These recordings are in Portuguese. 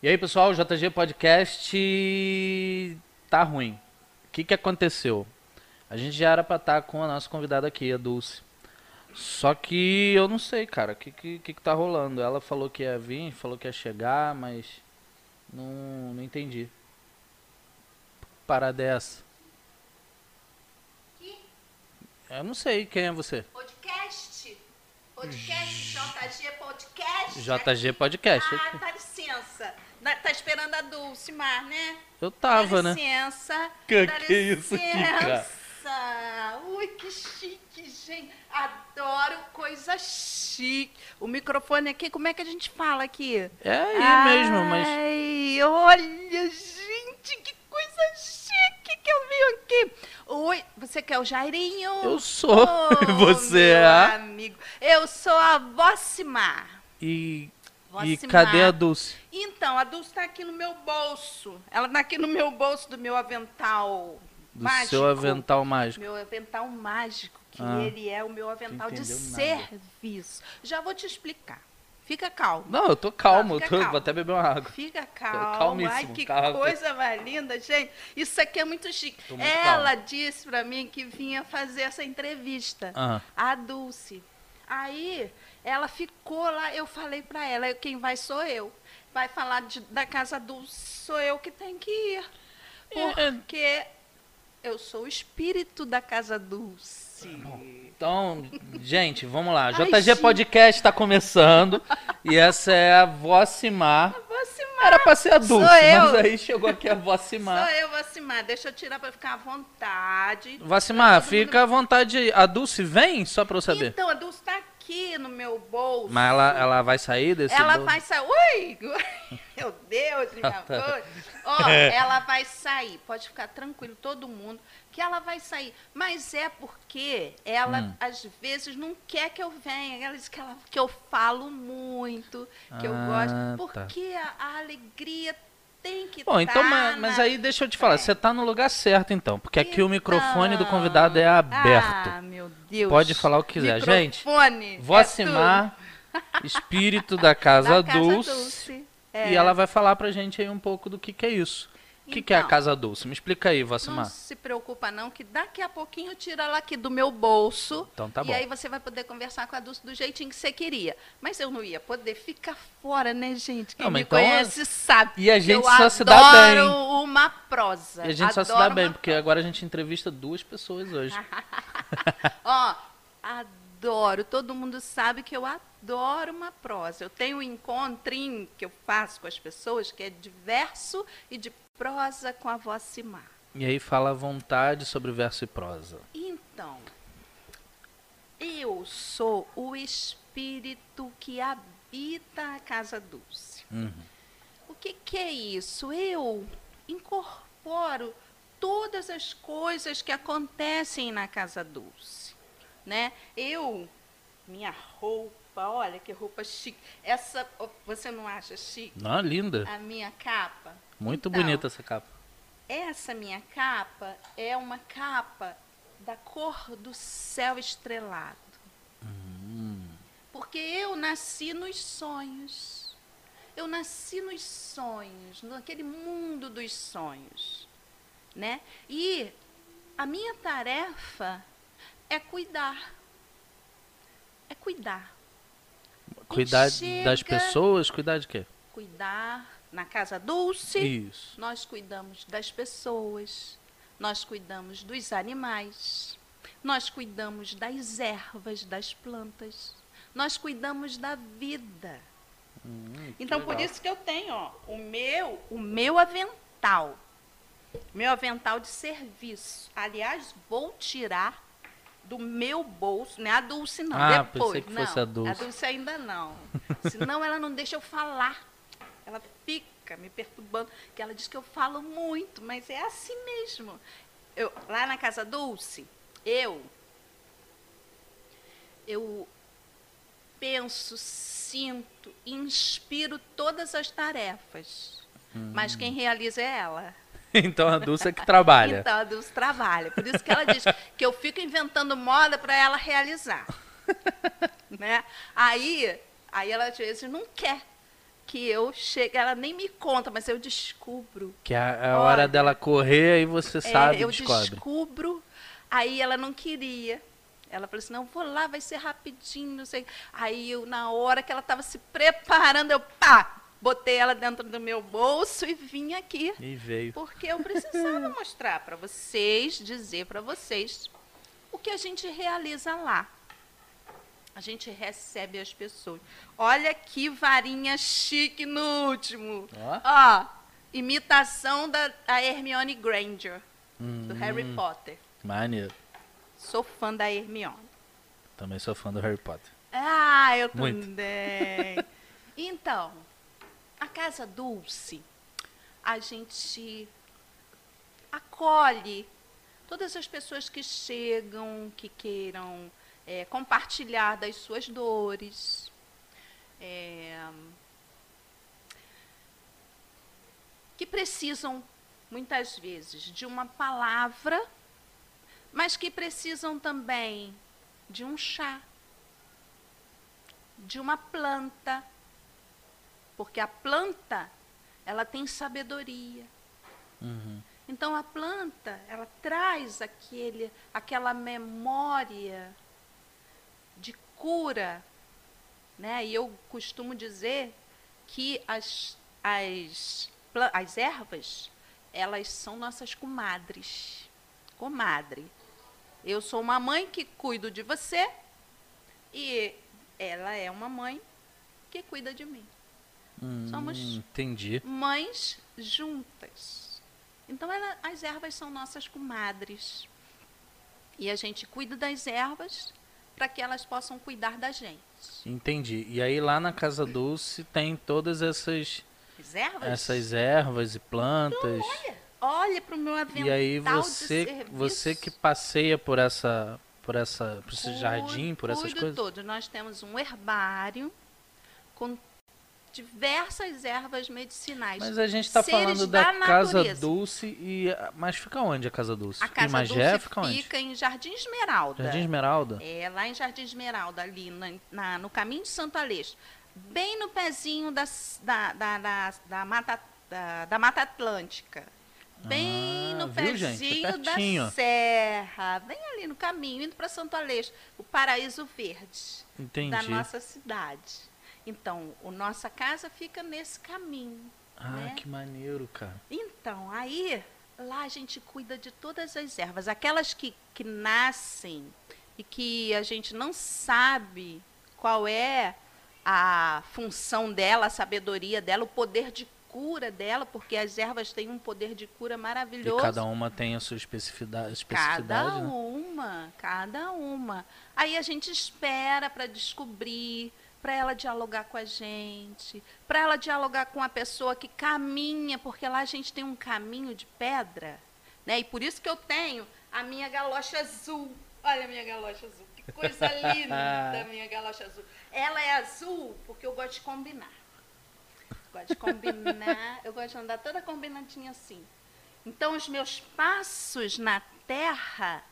E aí, pessoal, o JG Podcast tá ruim. O que, que aconteceu? A gente já era pra estar com a nossa convidada aqui, a Dulce. Só que eu não sei, cara, o que, que, que, que tá rolando. Ela falou que ia vir, falou que ia chegar, mas não, não entendi. Parada é essa? Eu não sei quem é você. Podcast? Podcast, JG Podcast? JG Podcast. Ah, dá licença. Dá- Tá esperando a Dulcimar, né? Eu tava, dá né? licença. Que- dá que isso aqui, cara? licença. Ui, que chique, gente. Adoro coisa chique. O microfone aqui, como é que a gente fala aqui? É aí mesmo, mas. Ai, olha, gente, que coisa chique que eu vi aqui. Oi, você quer o Jairinho? Eu sou. Oh, Você é a- amigo. Eu sou a Vocimar. E. E cadê a Dulce? Então, a Dulce está aqui no meu bolso. Ela está aqui no meu bolso do meu avental Do mágico. seu avental mágico. Meu avental mágico, que Ah. ele é o meu avental de nada. serviço. Já vou te explicar. Fica calmo. Não, eu tô calmo, Não, eu tô, calmo. vou até beber uma água. Fica calmo. calmíssimo, Ai, que calmo. coisa mais linda, gente. Isso aqui é muito chique. Muito Ela disse pra mim que vinha fazer essa entrevista. Ah. A Dulce. Aí, ela ficou lá, eu falei pra ela, quem vai sou eu. Vai falar de- da casa Dulce, sou eu que tenho que ir. Porque eu sou o espírito da casa Dulce. Então, gente, vamos lá. Ai, JG gente. Podcast tá começando. e essa é a Vocimar. Vocimar. Era pra ser a Dulce, Sou eu. mas aí chegou aqui a Sou Vocimar. eu, Vocimar. Deixa eu tirar pra ficar à vontade. Vocimar, mundo- fica à vontade. A Dulce vem, só pra eu saber. Então, a Dulce tá aqui no meu bolso. Mas ela, ela vai sair desse Ela bolso? vai sair. Ui! Meu Deus, minha Tá. voz. Ó, ela vai sair. Pode ficar tranquilo, todo mundo, que ela vai sair. Mas é porque ela, Hum. às vezes, não quer que eu venha. Ela diz que, ela, que eu falo muito, que eu Ah, gosto. tá. Porque a, a alegria tem que Bom, então, tá mas, mas aí deixa eu te falar, É. você tá no lugar certo então, porque aqui o microfone do Então, convidado é aberto. Ah, meu Deus. Pode falar o que quiser. Gente, Microfone é Vocimar, espírito da Casa, Da Casa Dulce. Dulce. É. E ela vai falar pra gente aí um pouco do que, que é isso. O que, que é a Então. Casa Dulce? Me explica aí, Não Vocimar. se preocupa não, que daqui a pouquinho tira ela aqui do meu bolso. Então tá e bom. aí você vai poder conversar com a Dulce do jeitinho que você queria. Mas eu não ia poder ficar fora, né, gente? Quem Não, me então- conhece sabe. E a gente só se dá adoro bem. uma prosa. E a gente só se Adoro dá bem, porque agora a gente entrevista duas pessoas hoje. Ó, adoro. Todo mundo sabe que eu adoro uma prosa. Eu tenho um encontrinho que eu faço com as pessoas que é de verso e de prosa com a Vocimar. E aí fala à vontade sobre verso e prosa. Então, eu sou o espírito que habita a casa Dulce. Uhum. O que, que é isso? Eu incorporo todas as coisas que acontecem na casa Dulce, né? Eu, minha roupa, olha que roupa chique. Essa, ó, você não acha chique? Não, linda. A minha capa? Muito Então, bonita essa capa. Essa minha capa é uma capa da cor do céu estrelado. Porque eu nasci nos sonhos. Eu nasci nos sonhos, naquele mundo dos sonhos, né? E a minha tarefa é cuidar. É cuidar. Cuidar chega- das pessoas, cuidar de quê? Cuidar na casa Dulce. Isso. Nós cuidamos das pessoas, nós cuidamos dos animais, nós cuidamos das ervas, das plantas, nós cuidamos da vida. Hum, Então por legal. isso que eu tenho, ó, o meu, o meu avental. Meu avental de serviço. Aliás, vou tirar do meu bolso, não é a Dulce não, Ah, depois. pensei que não, fosse a Dulce. A Dulce ainda não. Senão ela não deixa eu falar. Ela fica me perturbando, que ela diz que eu falo muito, mas é assim mesmo. Eu, lá na casa Dulce, eu eu penso, sinto, inspiro todas as tarefas. Mas quem realiza é ela. Então a Dulce é que trabalha. Então, a Dulce trabalha. Por isso que ela diz que eu fico inventando moda para ela realizar. né? Aí, aí ela às vezes não quer. Que eu chego, ela nem me conta, mas eu descubro. Que é a, a hora dela correr, aí você É, sabe, eu descobre. descubro. Aí ela não queria. Ela falou assim, não, vou lá, vai ser rapidinho, não sei. Aí eu, na hora que ela estava se preparando, eu pá, botei ela dentro do meu bolso e vim aqui. E veio. Porque eu precisava mostrar para vocês, dizer para vocês o que a gente realiza lá. A gente recebe as pessoas. Olha que varinha chique no último. Ó. Ó, imitação da Hermione Granger, do Hum, Harry Potter. Maneiro. Sou fã da Hermione. Também sou fã do Harry Potter. Ah, eu Muito. também. então, a Casa Dulce, a gente acolhe todas as pessoas que chegam, que queiram é, compartilhar das suas dores. É, que precisam, muitas vezes, de uma palavra, mas que precisam também de um chá, de uma planta, porque a planta, ela tem sabedoria. Uhum. Então a planta, ela traz aquele, aquela memória cura, né? E eu costumo dizer que as, as, as ervas, elas são nossas comadres. Comadre. Eu sou uma mãe que cuido de você e ela é uma mãe que cuida de mim. Somos- Hum, Entendi. mães juntas. Então, ela- as ervas são nossas comadres. E a gente cuida das ervas para que elas possam cuidar da gente. Entendi. E aí lá na Casa Dulce tem todas essas, As ervas? essas ervas e plantas. Olha para o meu avental E aí você, você que passeia por essa, por essa, por esse Cuido- jardim, por essas coisas. todo. Nós temos um herbário com diversas ervas medicinais. Mas a gente está falando da, da Casa. Dulce e mas fica onde a Casa Dulce? A Casa em Magé Dulce fica onde? fica em Jardim Esmeralda. Jardim Esmeralda. É, lá em Jardim Esmeralda, ali na- na- no caminho de Santo Aleixo. Bem no pezinho das- da, da, da, da Mata, da, da Mata Atlântica. Bem Ah, no viu, gente? É pezinho da pertinho. serra. Bem ali no caminho, indo para Santo Aleixo. O Paraíso Verde Entendi. da nossa cidade. Então, o nossa casa fica nesse caminho. Ah, né? que maneiro, cara. Então, aí, lá a gente cuida de todas as ervas. Aquelas que, que nascem e que a gente não sabe qual é a função dela, a sabedoria dela, o poder de cura dela, porque as ervas têm um poder de cura E maravilhoso. cada uma tem a sua especificidade, Cada né? uma, cada uma. Aí a gente espera para descobrir, para ela dialogar com a gente, para ela dialogar com a pessoa que caminha, porque lá a gente tem um caminho de pedra, né? E por isso que eu tenho a minha galocha azul. Olha a minha galocha azul, que coisa linda, minha galocha azul. Ela é azul porque eu gosto de combinar. Gosto de combinar, eu gosto de andar toda combinadinha assim. Então, os meus passos na terra,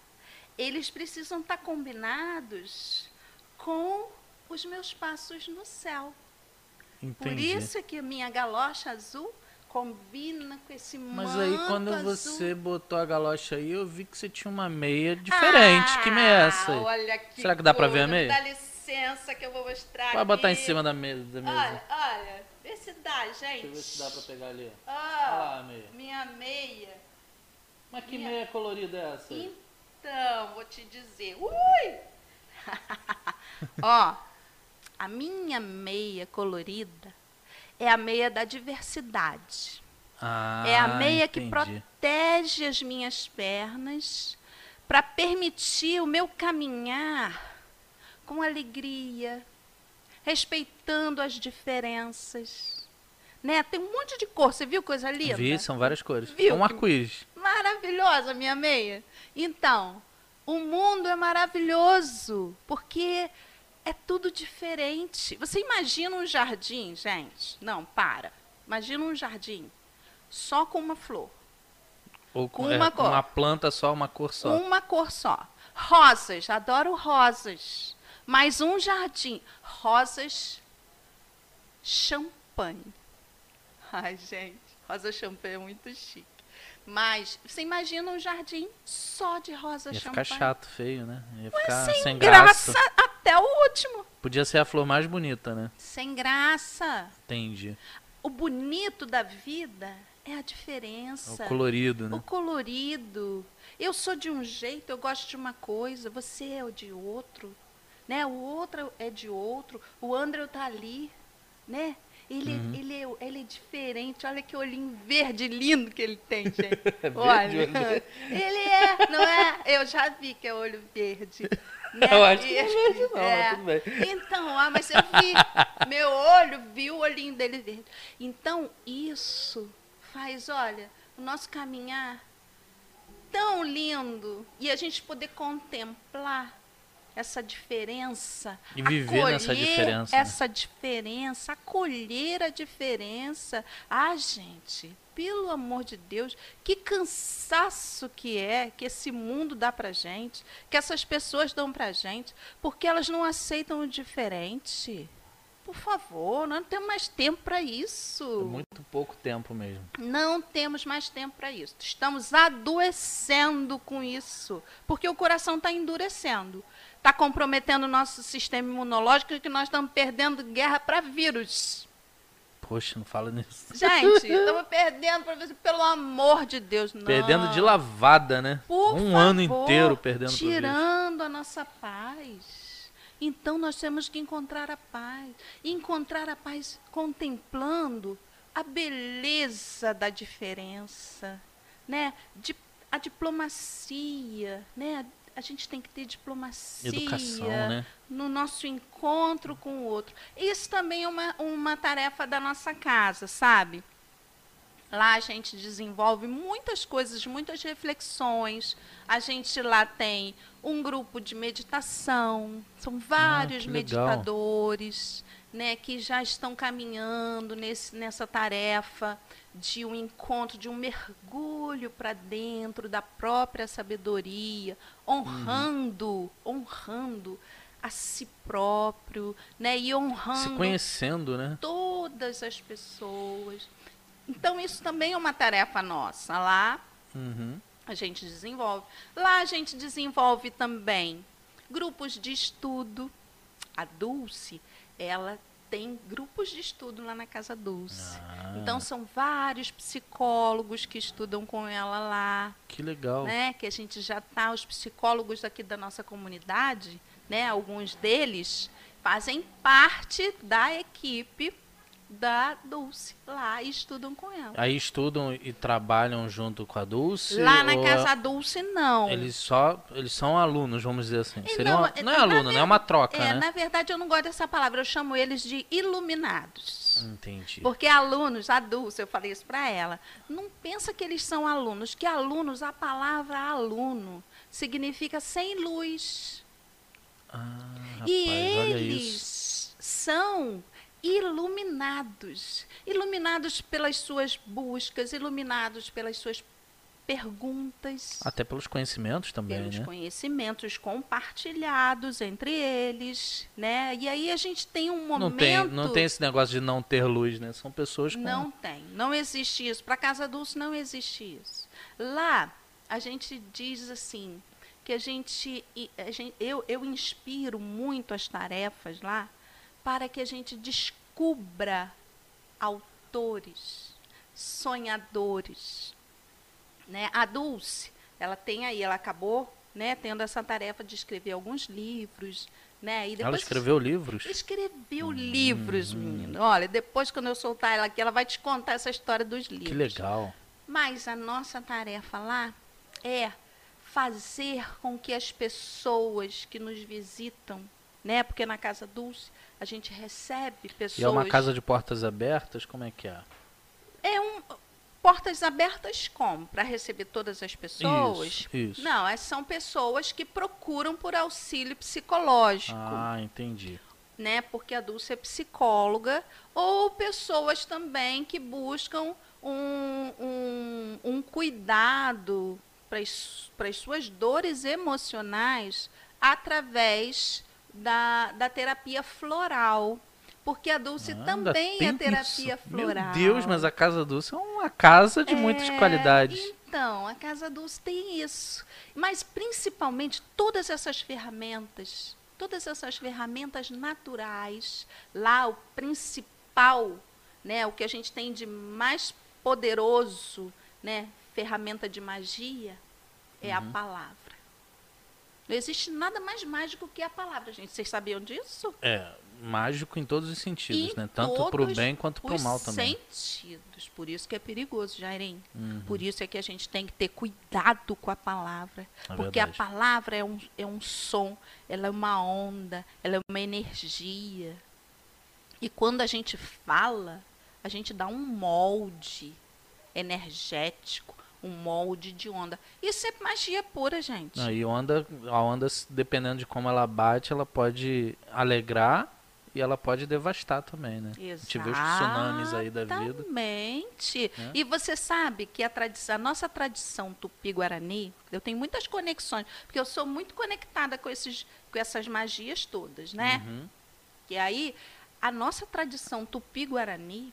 eles precisam estar combinados com os meus passos no céu. Por Entendi. isso é que a minha galocha azul combina com esse Mas manto aí quando azul. você botou a galocha aí, eu vi que você tinha uma meia diferente. que meia é essa? Ah, aí? Olha que Será que dá pra ver a meia? Dá licença que eu vou mostrar Pode botar em aqui. cima da mesa. Da mesa. Olha, olha, vê se dá, gente. Deixa eu ver se dá pra pegar ali. Ah, Olha lá a meia. minha meia. Mas que Minha- meia colorida é essa? Então, vou te dizer. Ui! Ó, a minha meia colorida é a meia da diversidade. Ah, é a meia que entendi. protege as minhas pernas para permitir o meu caminhar com alegria, respeitando as diferenças. Né? Tem um monte de cor, você viu coisa linda? Vi, são várias cores. Viu É um que- arco-íris. Maravilhosa, minha meia. Então, o mundo é maravilhoso, porque é tudo diferente. Você imagina um jardim, gente? Não, para. Imagina um jardim só com uma flor, Ou Com é, uma cor. Uma planta só, uma cor só. uma cor só. Rosas, adoro rosas. Mas um jardim, rosas champanhe. Ai, gente, rosa champanhe é muito chique. Mas você imagina um jardim só de rosa Ia champanhe. ficar chato, feio, né? Ia ficar sem, sem, graça. graça. até o último. Podia ser a flor mais bonita, né? Sem graça. Entendi. O bonito da vida é a diferença. O colorido, O né? colorido. Eu sou de um jeito, eu gosto de uma coisa, você é o de outro, né? O outro é de outro, o André tá ali, né? Ele, Uhum. ele, é, ele é diferente, olha que olhinho verde lindo que ele tem, gente. Olha, ele é, não é? Eu já vi que é olho verde. né? Eu acho que não é verde, não, é. tudo bem. Então, ah, mas eu vi, meu olho viu o olhinho dele verde. Então, isso faz, olha, o nosso caminhar tão lindo e a gente poder contemplar essa diferença, E viver nessa acolher diferença, né? essa diferença, acolher a diferença. Ah, gente, pelo amor de Deus, que cansaço que é que esse mundo dá pra gente, que essas pessoas dão pra gente, porque elas não aceitam o diferente. Por favor, nós não temos mais tempo para isso. É muito pouco tempo mesmo. Não temos mais tempo para isso. Estamos adoecendo com isso, porque o coração está endurecendo. Está comprometendo o nosso sistema imunológico que nós estamos perdendo guerra para vírus. Poxa, não fala nisso. Gente, estamos perdendo pelo amor de Deus. Não. Perdendo de lavada, né? Por um ano favor, inteiro perdendo. Tirando a nossa paz. Então nós temos que encontrar a paz. E encontrar a paz contemplando a beleza da diferença, né? De, a diplomacia, né? A gente tem que ter diplomacia Educação, né? no nosso encontro com o outro. Isso também é uma, uma tarefa da nossa casa, sabe? Lá a gente desenvolve muitas coisas, muitas reflexões. A gente lá tem um grupo de meditação, são vários que legal. Né, que já estão caminhando nesse, nessa tarefa de um encontro, de um mergulho para dentro da própria sabedoria, honrando, honrando a si próprio, né, e Se honrando conhecendo, né? todas as pessoas. Então, isso também é uma tarefa nossa. Lá Uhum. a gente desenvolve. Lá a gente desenvolve também grupos de estudo. A Dulce, ela tem grupos de estudo lá na Casa Dulce. Ah, Então, são vários psicólogos que estudam com ela lá que legal. né, que a gente já tá os psicólogos aqui da nossa comunidade, né, alguns deles fazem parte da equipe da Dulce lá e estudam com ela. Aí estudam e trabalham junto com a Dulce? Lá na Casa Dulce não. Eles só eles são alunos, vamos dizer assim. E Seriam, não, não, é aluno, né? É uma troca, É, né? na verdade eu não gosto dessa palavra, eu chamo eles de iluminados. Entendi. Porque alunos, a Dulce, eu falei isso para ela, não pensa que eles são alunos, que alunos, a palavra aluno significa sem luz. Ah, rapaz, E eles são iluminados. Iluminados pelas suas buscas, iluminados pelas suas perguntas, Até pelos conhecimentos também, pelos né? conhecimentos compartilhados entre eles, né? E aí a gente tem um momento Não tem, não tem esse negócio de não ter luz, né? São pessoas com... Não tem, não existe isso. Para Casa Dulce não existe isso. Lá a gente diz assim que a gente, a gente- eu, eu inspiro muito as tarefas lá para que a gente descubra autores, sonhadores, né? A Dulce, ela tem aí, ela acabou, né, tendo essa tarefa de escrever alguns livros, né? E Ela depois escreveu livros? Escreveu Hum. livros, menino. Olha, depois quando eu soltar ela aqui, ela vai te contar essa história dos livros. Que legal. Mas a nossa tarefa lá é fazer com que as pessoas que nos visitam, né? Porque na Casa Dulce a gente recebe pessoas. E é uma casa de portas abertas? Como é que é? É um portas abertas como para receber todas as pessoas? Isso, isso. Não, é- são pessoas que procuram por auxílio psicológico. Ah, entendi. né? Porque a Dulce é psicóloga, ou pessoas também que buscam um, um, um cuidado para as suas dores emocionais através da, da terapia floral. Porque a Dulce Ah, também é terapia isso. floral. Meu Deus, mas a Casa Dulce é uma casa de muitas É, qualidades. Então, a Casa Dulce tem isso. Mas principalmente todas essas ferramentas, todas essas ferramentas naturais, lá o principal, né, o que a gente tem de mais poderoso, né, ferramenta de magia é Uhum. a palavra. Não existe nada mais mágico que a palavra, gente. Vocês sabiam disso? É, mágico em todos os sentidos, Em né? Tanto pro todos bem quanto pro os mal também. sentidos. Por isso que é perigoso, Jairim. Uhum. Por isso é que a gente tem que ter cuidado com a palavra. É porque verdade. a palavra é um, é um som, ela é uma onda, ela é uma energia. E quando a gente fala, a gente dá um molde energético, um molde de onda. Isso é magia pura, gente. Não, e onda, a onda, dependendo de como ela bate, ela pode alegrar e ela pode devastar também, né? Gente vê os tsunamis aí da vida. Exatamente. né? E você sabe que a, tradição, a nossa tradição tupi-guarani, eu tenho muitas conexões, porque eu sou muito conectada com, esses, com essas magias todas, né? Uhum. E aí, a nossa tradição tupi-guarani,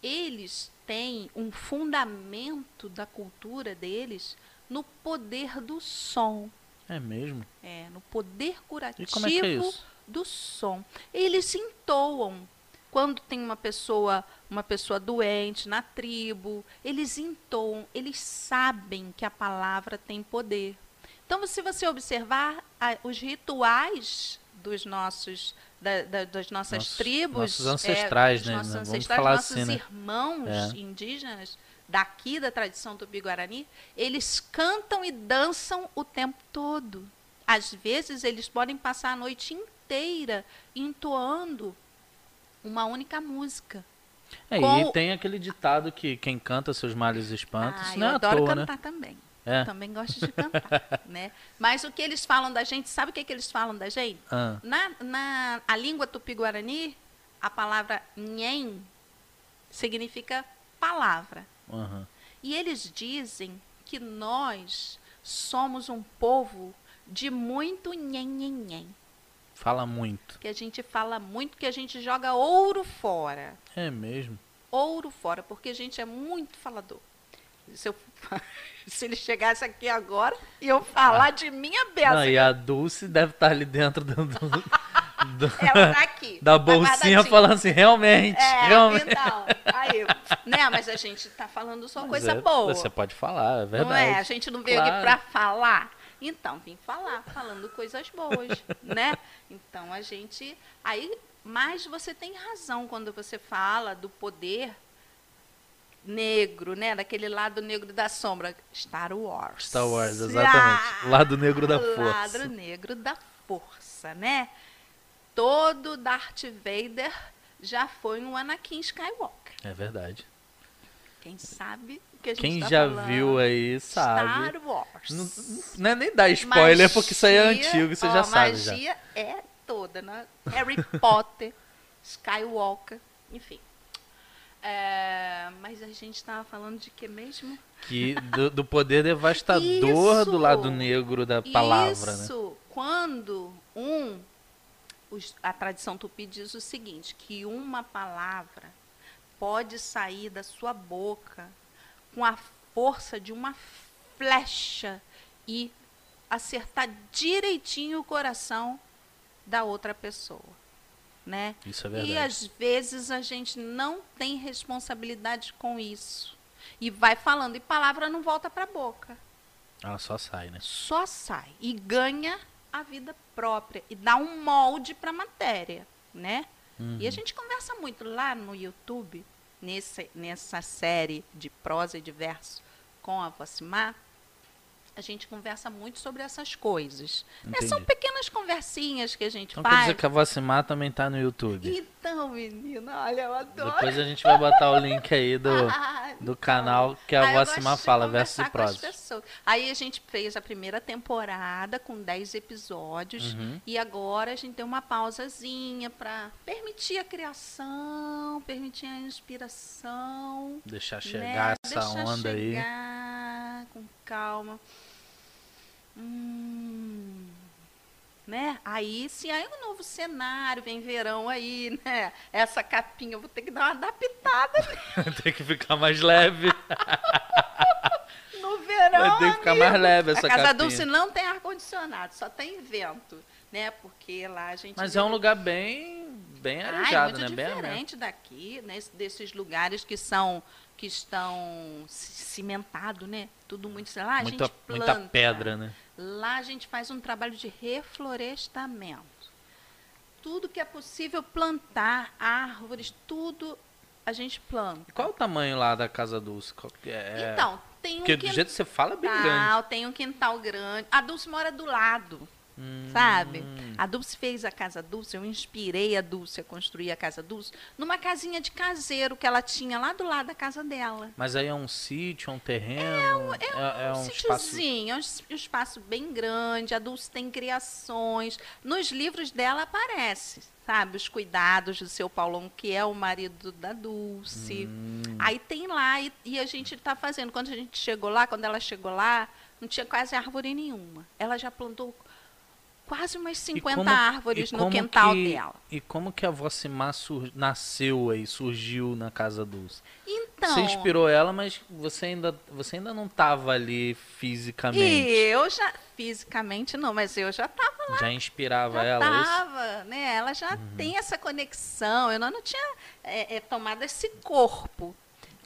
eles têm um fundamento da cultura deles no poder do som, É mesmo? é, no poder curativo como é que é isso? do som. Eles entoam. Quando tem uma pessoa, uma pessoa doente na tribo, eles entoam, eles sabem que a palavra tem poder. Então, se você observar os rituais dos nossos, da- da- das nossas tribos, nossos é, ancestrais, dos né? nossos Vamos ancestrais, falar nossos assim, né? irmãos É. indígenas daqui da tradição tupi-guarani, eles cantam e dançam o tempo todo. Às vezes eles podem passar a noite inteira entoando uma única música. É, Com e tem aquele ditado que quem canta seus males espanta, Ah, eu não é à adoro toa, né? cantar também. É. Também gosto de cantar, né? Mas o que eles falam da gente, sabe o que, que eles falam da gente? Ah, Na, na a língua tupi-guarani, a palavra nhen significa palavra. aham. E eles dizem que nós somos um povo de muito nhen, nhen, nhen. Fala muito. Que a gente fala muito, que a gente joga ouro fora. É mesmo? Ouro fora, porque a gente é muito falador. Se, eu- se ele chegasse aqui agora e eu falar de minha beça, Não, e a Dulce deve estar ali dentro do, do- do- tá aqui. da tá bolsinha guardadinha. falando assim, realmente, É, realmente. então, aí, né, mas a gente tá falando só Mas coisa é, boa. Você pode falar, é verdade. Não é? A gente não veio Claro. aqui para falar. Então, vim falar, falando coisas boas, né? Então, a gente... Aí, mas você tem razão quando você fala do poder negro, né? Daquele lado negro da sombra. Star Wars. Star Wars, exatamente. Lado negro da força. Lado negro da força, né? Todo Darth Vader já foi um Anakin Skywalker. É verdade. Quem sabe o que a gente Quem tá já falando? viu aí sabe. Star Wars. Não, não é nem dar spoiler, porque isso aí é Magia- antigo, você ó, já sabe já. magia é toda, né? Harry Potter, Skywalker, enfim. É, mas a gente estava falando de que mesmo? Que do, do poder devastador Isso! do lado negro da palavra, né? Isso, quando um, os- a tradição tupi diz o seguinte, que uma palavra pode sair da sua boca com a força de uma flecha e acertar direitinho o coração da outra pessoa, né? Isso é E verdade. às vezes a gente não tem responsabilidade com isso. E vai falando, e palavra não volta para a boca. Ela só sai, né? Só sai e ganha a vida própria e dá um molde para a matéria, né? Uhum. E a gente conversa muito lá no YouTube, nesse, nessa série de prosa e de verso com a Vocimar, a gente conversa muito sobre essas coisas. Né? São pequenas conversinhas que a gente Então quer faz. dizer que a Vocimar também tá no YouTube. Então, menina, olha, eu adoro. Depois a gente vai botar o link aí do, Ah, do canal que a Aí eu Vocimar fala, versos e pessoas. Aí a gente fez a primeira temporada com 10 episódios Uhum. e agora a gente tem uma pausazinha para permitir a criação, permitir a inspiração. Deixar né? chegar essa Deixar onda aí. chegar com calma. Hum, né? Aí sim, aí um novo cenário, vem verão aí, né? Essa capinha eu vou ter que dar uma adaptada Tem que ficar mais leve. no verão. Vai ter que ficar amigo. mais leve essa A Casa capinha. Dulce não tem ar-condicionado, só tem vento, né? Porque lá a gente. Mas é um lugar bem, bem Ah, é arejado, muito né? Bem aberto. diferente daqui, né? desses lugares que são que estão ci- cimentado, né? Tudo muito, sei lá, a Muita, gente planta. muita pedra, né? Lá a gente faz um trabalho de reflorestamento. Tudo que é possível plantar, árvores, tudo a gente planta. E Qual é o tamanho lá da Casa Dulce? É? Então, tem um Porque do quintal, jeito que você fala é bem grande. tem um quintal grande. A Dulce mora do lado. Hum, Sabe? A Dulce fez a Casa Dulce, eu inspirei a Dulce a construir a Casa Dulce numa casinha de caseiro que ela tinha lá do lado da casa dela. Mas aí é um sítio, é um terreno? É, é um um espaço... sítiozinho, é um es- um espaço bem grande, a Dulce tem criações. Nos livros dela aparece, sabe, os cuidados do seu Paulão, que é o marido da Dulce. Hum, Aí tem lá, e, e a gente está fazendo. Quando a gente chegou lá, quando ela chegou lá, não tinha quase árvore nenhuma. Ela já plantou quase umas 50 como- árvores e no quintal que- dela. E como que a Vocimar sur- nasceu aí, surgiu na Casa Dulce? Então, Você inspirou ela, mas você ainda, você ainda não estava ali e fisicamente. eu já, fisicamente não, mas eu já estava Já inspirava já ela? é isso? tava, né? Ela já Uhum. tem essa conexão. Eu não, não tinha é, é, tomado esse corpo.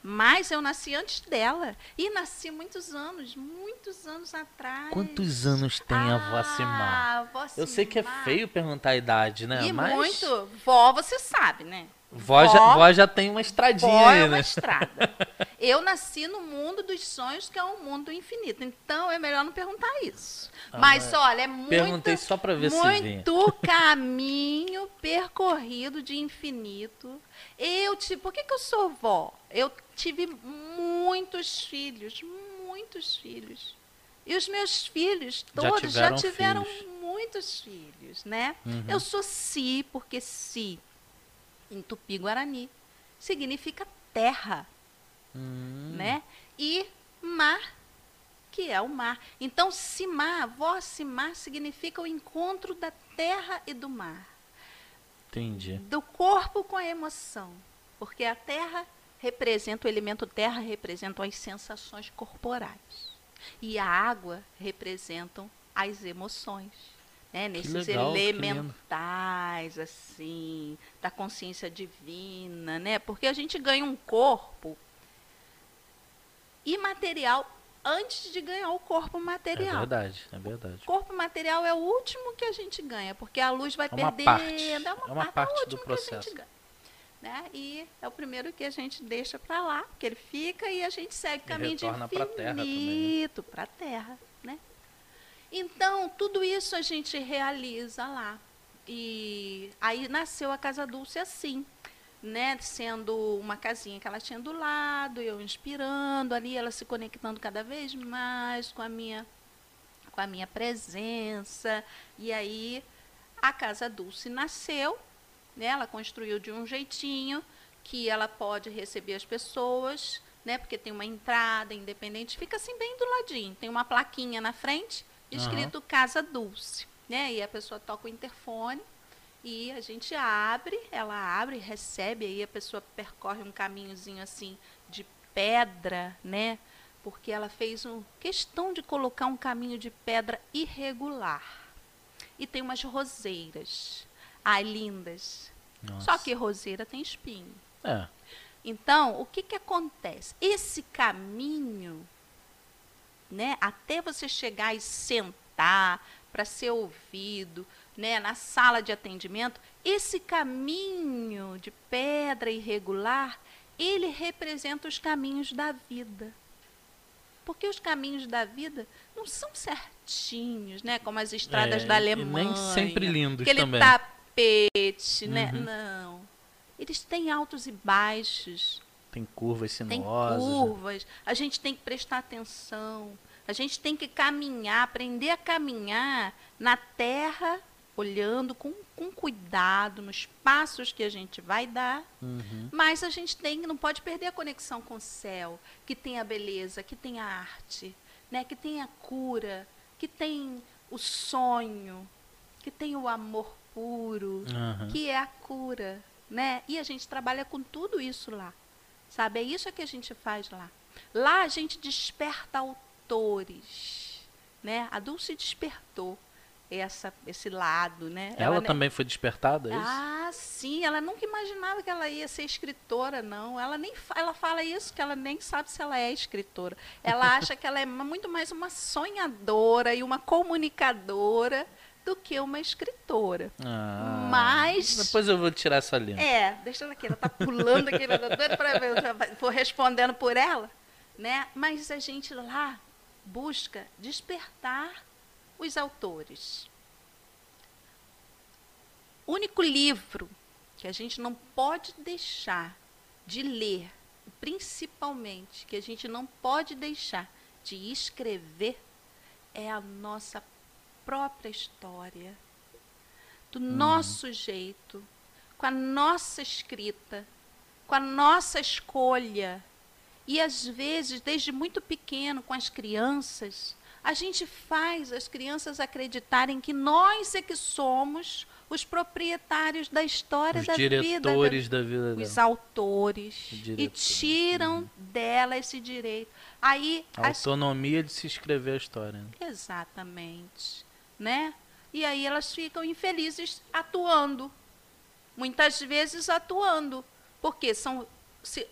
Mas eu nasci antes dela. E nasci muitos anos, muitos anos atrás. Quantos anos tem a? Ah, Vocimar. Eu sei que é feio perguntar a idade, né? E mas muito. Vó, você sabe, né? Vó já, Vó- vó já tem uma estradinha Vó aí, é uma né? estrada. Eu nasci no mundo dos sonhos, que é um mundo infinito. Então é melhor não perguntar isso. Ah, mas olha, é muito. Perguntei só pra ver se vinha. muito caminho percorrido de infinito. Eu tive. Por que, que eu sou vó? Eu tive muitos filhos, muitos filhos. E os meus filhos Já todos já tiveram tiveram, filhos. muitos filhos, né? Uhum. Eu sou Si, porque Si, em Tupi-Guarani, significa terra Hum, né? E mar, que é o mar. Então, Simar, voz Simar significa o encontro da terra e do mar, Entendi. do corpo com a emoção, porque a terra representa o elemento terra representa as sensações corporais e a água representam as emoções. Né, nesses legal, elementais assim da consciência divina, né? Porque a gente ganha um corpo imaterial antes de ganhar o corpo É material. verdade, é verdade. O corpo material é o último que a gente ganha, porque a luz vai É uma perdendo. parte, é uma, é uma parte, parte é o do último que a gente processo. ganha. Né? E é o primeiro que a gente deixa para lá, porque ele fica e a gente segue o caminho de né? infinito para a terra? Então, tudo isso a gente realiza lá. E aí nasceu a Casa Dulce assim, né? Sendo uma casinha que ela tinha do lado, eu inspirando ali, ela se conectando cada vez mais com a minha com a minha presença. E aí a Casa Dulce nasceu, né? Ela construiu de um jeitinho que ela pode receber as pessoas, né? Porque tem uma entrada independente, fica assim bem do ladinho. Tem uma plaquinha na frente escrito Casa Dulce, né? E a pessoa toca o interfone e a gente abre, ela abre, recebe, aí a pessoa percorre um caminhozinho assim de pedra, né? Porque ela fez um, questão de colocar um caminho de pedra irregular. E tem umas roseiras. Ai, lindas. Nossa. Só que roseira tem espinho. É. Então, o que, que acontece? Esse caminho, né, até você chegar e sentar para ser ouvido, né, na sala de atendimento, esse caminho de pedra irregular, ele representa os caminhos da vida. Porque os caminhos da vida não são certinhos, né, como as estradas É, da Alemanha. nem sempre lindos Aquele também. tapete, né? Uhum. Não. Eles têm altos e baixos, Tem curvas tem sinuosas. né? curvas. A gente tem que prestar atenção. A gente tem que caminhar, aprender a caminhar na terra, olhando com, com cuidado nos passos que a gente vai dar. Uhum. Mas a gente tem, não pode perder a conexão com o céu, que tem a beleza, que tem a arte, né? que tem a cura, que tem o sonho. que tem o amor puro, Aham. que é a cura, né? E a gente trabalha com tudo isso lá. Sabe? É isso que a gente faz lá. Lá a gente desperta autores, né? A Dulce despertou essa, esse lado, né? Ela né- também foi despertada, é isso? Ah, sim. Ela nunca imaginava que ela ia ser escritora, não. Ela nem ela fala isso que ela nem sabe se ela é escritora. Ela acha que ela é muito mais uma sonhadora e uma comunicadora do que uma escritora. Ah, Mas- Depois eu vou tirar essa linha. É, deixa ela aqui, ela tá pulando aqui, ela doida pra ver, eu vou respondendo por ela, né? Mas a gente lá busca despertar os autores. O único livro que a gente não pode deixar de ler, principalmente que a gente não pode deixar de escrever, é a nossa própria história, do nosso jeito, com a nossa escrita, com a nossa escolha. E às vezes, desde muito pequeno, com as crianças, a gente faz as crianças acreditarem que nós é que somos os proprietários da história Os da vida. diretores da vida da- os dela. autores. Os E tiram dela esse direito. Aí A as autonomia de se escrever a história. né? Exatamente, né? E aí elas ficam infelizes atuando, muitas vezes atuando, porque são se-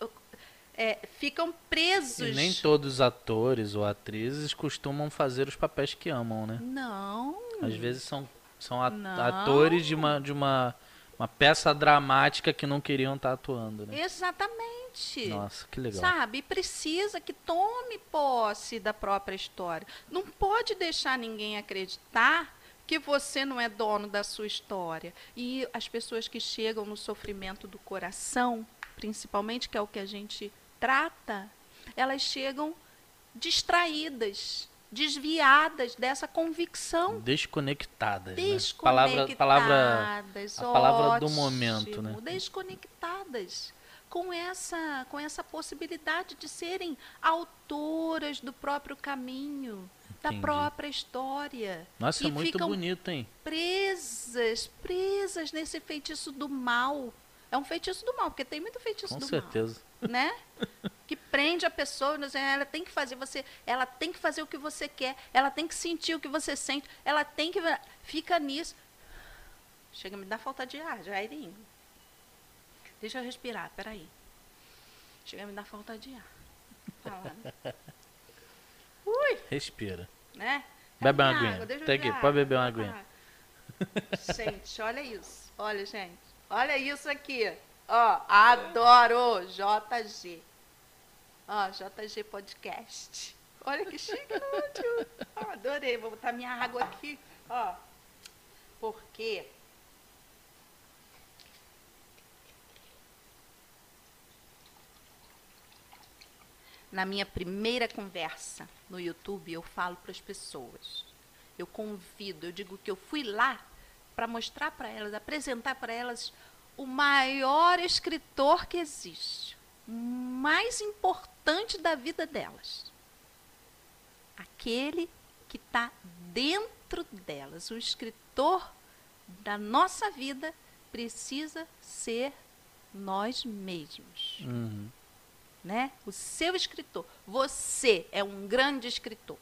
é, ficam presos. E nem todos os atores ou atrizes costumam fazer os papéis que amam, né? Não. Às vezes são, são Não. atores de uma, de uma, uma peça dramática que não queriam estar atuando, né? Exatamente. Nossa, que legal. Sabe? Precisa que tome posse da própria história. Não pode deixar ninguém acreditar que você não é dono da sua história. E as pessoas que chegam no sofrimento do coração, principalmente, que é o que a gente trata, elas chegam distraídas, desviadas dessa convicção. Desconectadas, né? Palavra, Desconectadas. palavra, a palavra do momento, né? Desconectadas com essa, com essa possibilidade de serem autoras do próprio caminho, da Entendi. própria história. Nossa, e é muito bonito, hein? presas, presas nesse feitiço do mal. É um feitiço do mal, porque tem muito feitiço Com do certeza. mal, né? que prende a pessoa, ela tem que fazer você, ela tem que fazer o que você quer, ela tem que sentir o que você sente, ela tem que fica nisso. Chega a me dar falta de ar, Jairinho. Deixa eu respirar, peraí. Chega a me dar falta de ar. Falando. Ui, Respira. né? Bebe uma Cadê a aguinha. Tem beber pode beber uma aguinha. Gente, olha isso. Olha, gente. Olha isso aqui. Ó, adoro. JG. Ó, JG Podcast. Olha que chique? Ó, adorei. Vou botar minha água aqui. Ó. Porque na minha primeira conversa no YouTube, eu falo para as pessoas. Eu convido, eu digo que eu fui lá para mostrar para elas, apresentar para elas o maior escritor que existe, mais importante da vida delas. Aquele que está dentro delas. O escritor da nossa vida precisa ser nós mesmos Uhum. né? O seu escritor. Você é um grande escritor,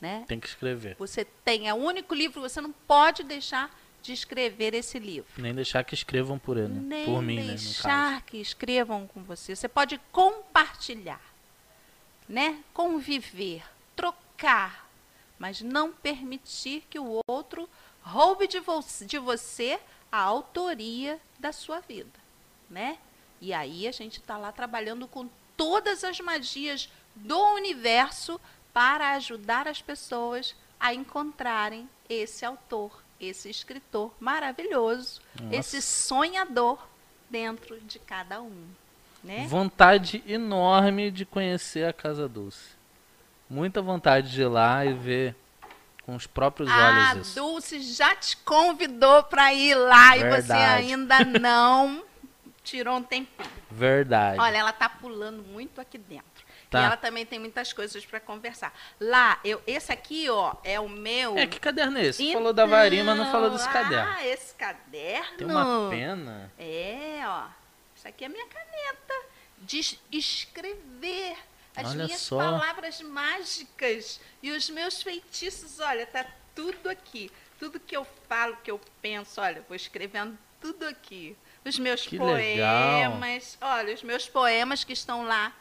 né? Tem que escrever. Você tem, é o único livro, você não pode deixar de escrever esse livro. Nem deixar que escrevam por ele? Nem por mim, né? No deixar que escrevam com você. Você pode compartilhar, né? Conviver, trocar, mas não permitir que o outro roube de, vo de você a autoria da sua vida, né? E aí a gente está lá trabalhando com todas as magias do universo para ajudar as pessoas a encontrarem esse autor, esse escritor maravilhoso, Nossa. esse sonhador dentro de cada um, né? Vontade enorme de conhecer a Casa Dulce. Muita vontade de ir lá e ver com os próprios A olhos isso. Dulce já te convidou para ir lá e você Verdade. ainda não tirou um tempinho. Verdade. Olha, ela tá pulando muito aqui dentro. Tá. E ela também tem muitas coisas para conversar. Lá, eu, esse aqui, ó, é o meu. É, que caderno é esse? falou da varinha, mas não falou desse Então, caderno. Ah, esse caderno. Tem uma pena. É, ó. Isso aqui é minha caneta de es- escrever as Olha minhas só. palavras mágicas e os meus feitiços. Olha, tá tudo aqui. Tudo que eu falo, que eu penso, olha, vou escrevendo tudo aqui. Os meus Que legal. poemas. Olha, os meus poemas que estão lá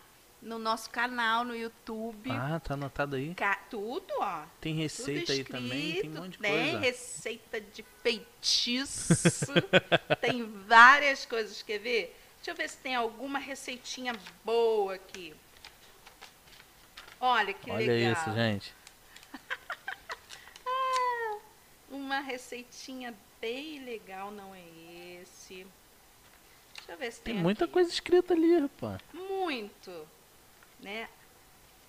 no nosso canal no YouTube. Ah, tá anotado aí. Ca- Tudo, ó. Tem receita Tudo aí também, tem um monte de tem coisa. receita de feitiço. tem várias coisas. Quer ver? Deixa eu ver se tem alguma receitinha boa aqui. Olha que Olha legal. isso, gente. Uma receitinha bem legal, não é esse. Deixa eu ver se tem. Tem muita aqui. coisa escrita ali, rapaz. Muito, né?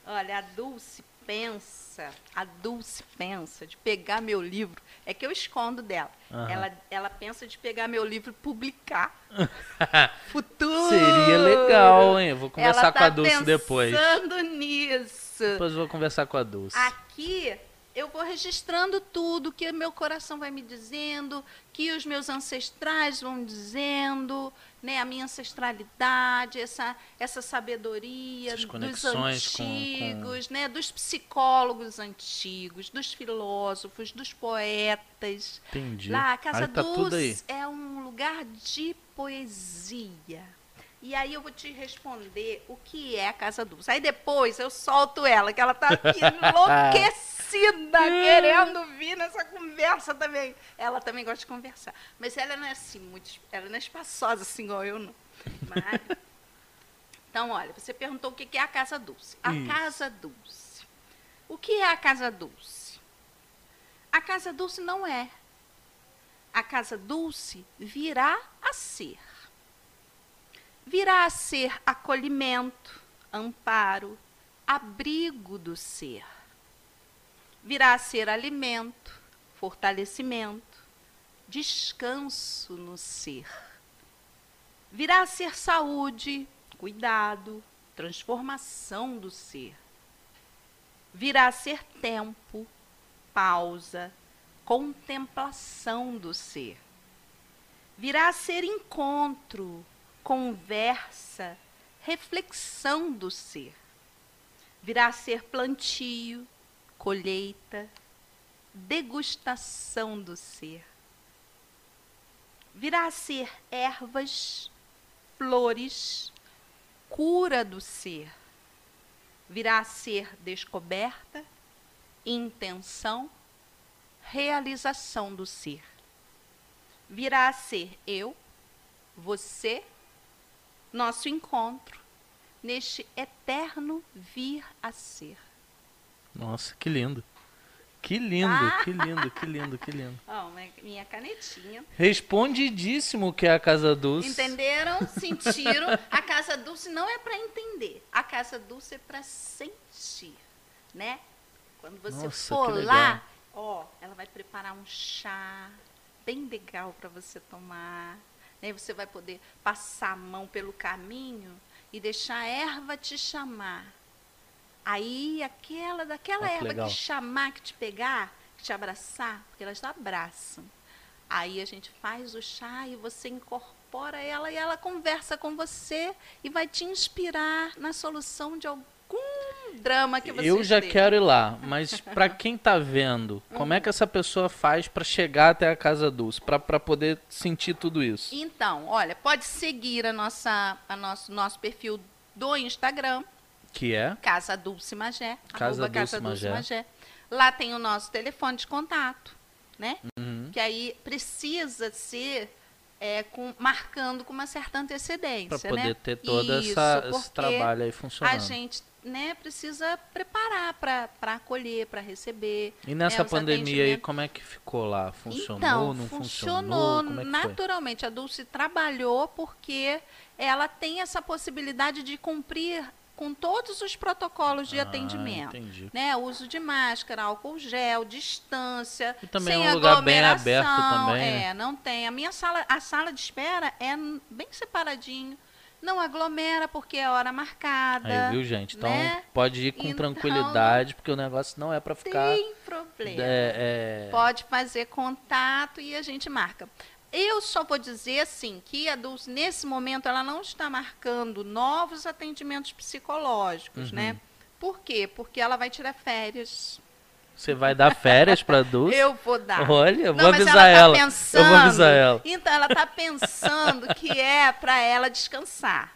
Olha, a Dulce pensa, a Dulce pensa de pegar meu livro, é que eu escondo dela. Aham. Ela, ela pensa de pegar meu livro e publicar. Futuro. Seria legal, hein? Eu vou conversar Ela com tá a Dulce depois. pensando nisso. Depois eu vou conversar com a Dulce. Aqui eu vou registrando tudo que meu coração vai me dizendo, que os meus ancestrais vão dizendo, né, a minha ancestralidade, essa, essa sabedoria dos conexões com- antigos, né, dos psicólogos antigos, dos filósofos, dos poetas. Entendi. Lá, a Casa aí tá. Dulce é um lugar de poesia. E aí eu vou te responder o que é a Casa Dulce. Aí depois eu solto ela, que ela tá aqui enlouquecida, querendo vir nessa conversa também. Ela também gosta de conversar. Mas ela não é assim, muito, ela não é espaçosa assim igual eu, não. Mas- Então, olha, você perguntou o que é a Casa Dulce. A Isso. Casa Dulce. O que é a Casa Dulce? A Casa Dulce não é. A Casa Dulce virá a ser. Virá a ser acolhimento, amparo, abrigo do ser. Virá a ser alimento, fortalecimento, descanso no ser. Virá a ser saúde, cuidado, transformação do ser. Virá a ser tempo, pausa, contemplação do ser. Virá a ser encontro, conversa, reflexão do ser. Virá a ser plantio, colheita, degustação do ser. Virá a ser ervas, flores, cura do ser. Virá a ser descoberta, intenção, realização do ser. Virá a ser eu, você, nosso encontro neste eterno vir a ser. Nossa, que lindo. Que lindo, Ah! que lindo, que lindo, que lindo. Ó, uma- minha canetinha. Respondidíssimo que é a Casa Dulce. Entenderam? Sentiram? A casa dulce não é para entender. A casa dulce é para sentir, né? Quando você Nossa, for lá, ó, ela vai preparar um chá bem legal para você tomar. Né? Você vai poder passar a mão pelo caminho e deixar a erva te chamar. Aí aquela daquela que erva legal. que chamar, que te pegar, que te abraçar, porque elas abraçam. Aí a gente faz o chá e você incorpora ela e ela conversa com você e vai te inspirar na solução de algum drama que você Eu já esteja. quero ir lá, mas pra quem tá vendo, como é que essa pessoa faz pra chegar até a Casa Dulce, pra poder sentir tudo isso? Então, olha, pode seguir a nossa, a nosso, nosso perfil do Instagram, Que é? Casa Dulce Magé, Casa Dulce Casa Dulce Magé. Magé. Lá tem o nosso telefone de contato, né? Uhum. Que aí precisa ser é, com, marcando com uma certa antecedência, Pra poder né? ter todo Isso, essa, esse trabalho aí A funcionando. gente né, precisa preparar para acolher, para receber. E nessa né, pandemia aí, como é que ficou lá? Funcionou, então, não funcionou funcionou? Como é que foi? naturalmente. A Dulce trabalhou porque ela tem essa possibilidade de cumprir com todos os protocolos de Ah, atendimento. entendi. Né? Uso de máscara, álcool gel, distância. E também é sem um lugar bem aberto também, né? É, não tem. A minha sala, a sala de espera é bem separadinho. não aglomera porque é hora marcada. Aí, viu, gente? Então né? pode ir com Então, tranquilidade, porque o negócio não é pra ficar. Tem problema. é, é, Pode fazer contato e a gente marca. Eu só vou dizer assim que a Dulce, nesse momento, ela não está marcando novos atendimentos psicológicos, Uhum. né? Por quê? Porque ela vai tirar férias. Você vai dar férias pra Dulce? Eu vou dar. Olha, eu vou avisar ela. ela. Tá pensando, Eu vou avisar ela. Então, ela está pensando que é para ela descansar.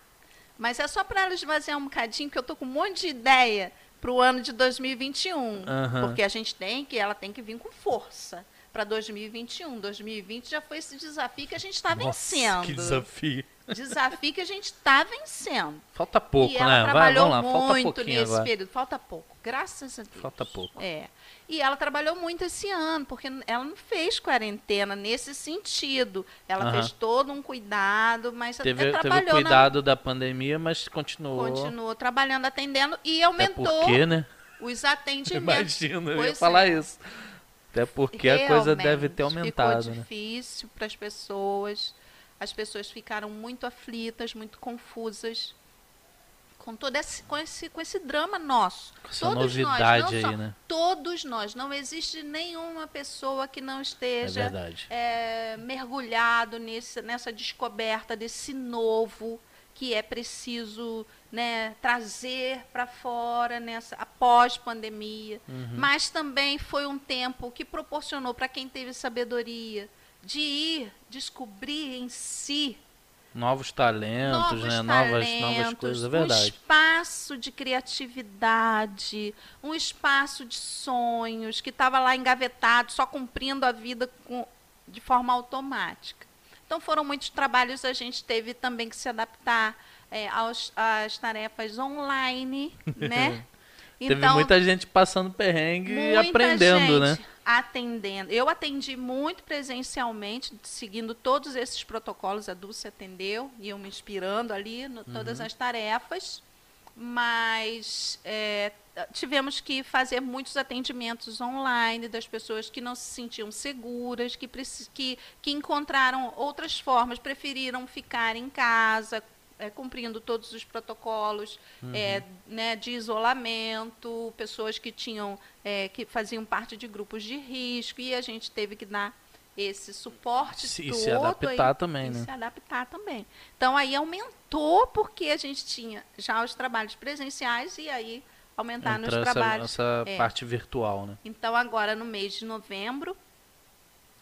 Mas é só para ela esvaziar um bocadinho, porque eu tô com um monte de ideia para o ano de 2021. Aham. Porque a gente tem que, ela tem que vir com força para 2021. 2020 já foi esse desafio que a gente está vencendo. que desafio. Desafio que a gente está vencendo. Falta pouco, e ela né? Vai, trabalhou vamos lá, falta muito pouquinho nesse agora. período. Falta pouco, graças a Deus. Falta pouco. É. E ela trabalhou muito esse ano, porque ela não fez quarentena nesse sentido. Ela fez todo um cuidado, mas Teve, até teve trabalhou o cuidado da pandemia, mas continuou. na, continuou trabalhando, atendendo e Até aumentou porque, né? os atendimentos. Imagina, eu ia falar é. isso. Até porque a coisa deve ter Realmente, aumentado, Ficou né? difícil para as pessoas. As pessoas ficaram muito aflitas, muito confusas com todo esse, com esse, com esse drama nosso. Com essa Todos novidade nós, não só, aí, né? Todos nós. Não existe nenhuma pessoa que não É esteja verdade. é, mergulhado nesse, nessa descoberta desse novo que é preciso né, trazer para fora nessa após pandemia. Uhum. Mas também foi um tempo que proporcionou para quem teve sabedoria de ir descobrir em si Novos talentos, novos né? Novas, novas talentos, coisas, é um verdade. espaço de criatividade, um espaço de sonhos que estava lá engavetado, só cumprindo a vida com- de forma automática. Então foram muitos trabalhos, a gente teve também que se adaptar é, aos, às tarefas online, né? Teve muita gente passando perrengue e aprendendo, né? Atendendo. Eu atendi muito presencialmente, seguindo todos esses protocolos. A Dulce atendeu, e eu me inspirando ali no Uhum. todas as tarefas. Mas é, tivemos que fazer muitos atendimentos online das pessoas que não se sentiam seguras, que, que, que encontraram outras formas, preferiram ficar em casa, é, cumprindo todos os protocolos é, né, de isolamento, pessoas que tinham é, que faziam parte de grupos de risco e a gente teve que dar esse suporte Se- e todo se adaptar aí, também, e né? se adaptar também. Então aí aumentou porque a gente tinha já os trabalhos presenciais e aí aumentar Entra nos essa, trabalhos. essa É. parte virtual, né? Então, agora no mês de novembro,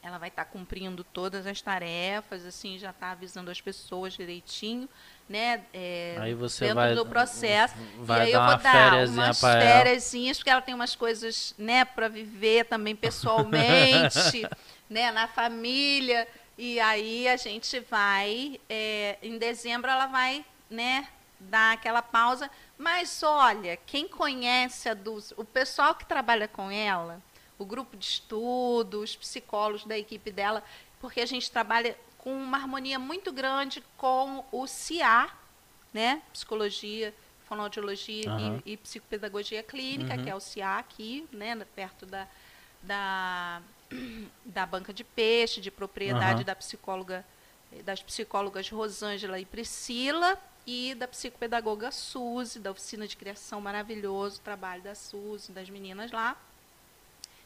ela vai estar cumprindo todas as tarefas, assim, já está avisando as pessoas direitinho, né? é, Aí você dentro vai- do processo. vai e aí dar eu vou dar umas fériasinhas, porque ela tem umas coisas, né, para viver também pessoalmente, né, na família. E aí a gente vai, é, em dezembro ela vai, né, dar aquela pausa. Mas olha, quem conhece a Dulce, o pessoal que trabalha com ela, o grupo de estudo, os psicólogos da equipe dela, porque a gente trabalha com uma harmonia muito grande com o CIA, né? Psicologia, fonoaudiologia Aham. e, e psicopedagogia clínica, Uhum. que é o CIA aqui, né? Perto da, da, da banca de peixe, de propriedade Aham. da psicóloga, das psicólogas Rosângela e Priscila e da psicopedagoga Suzy, da oficina de criação maravilhoso, trabalho da Suzy, das meninas lá.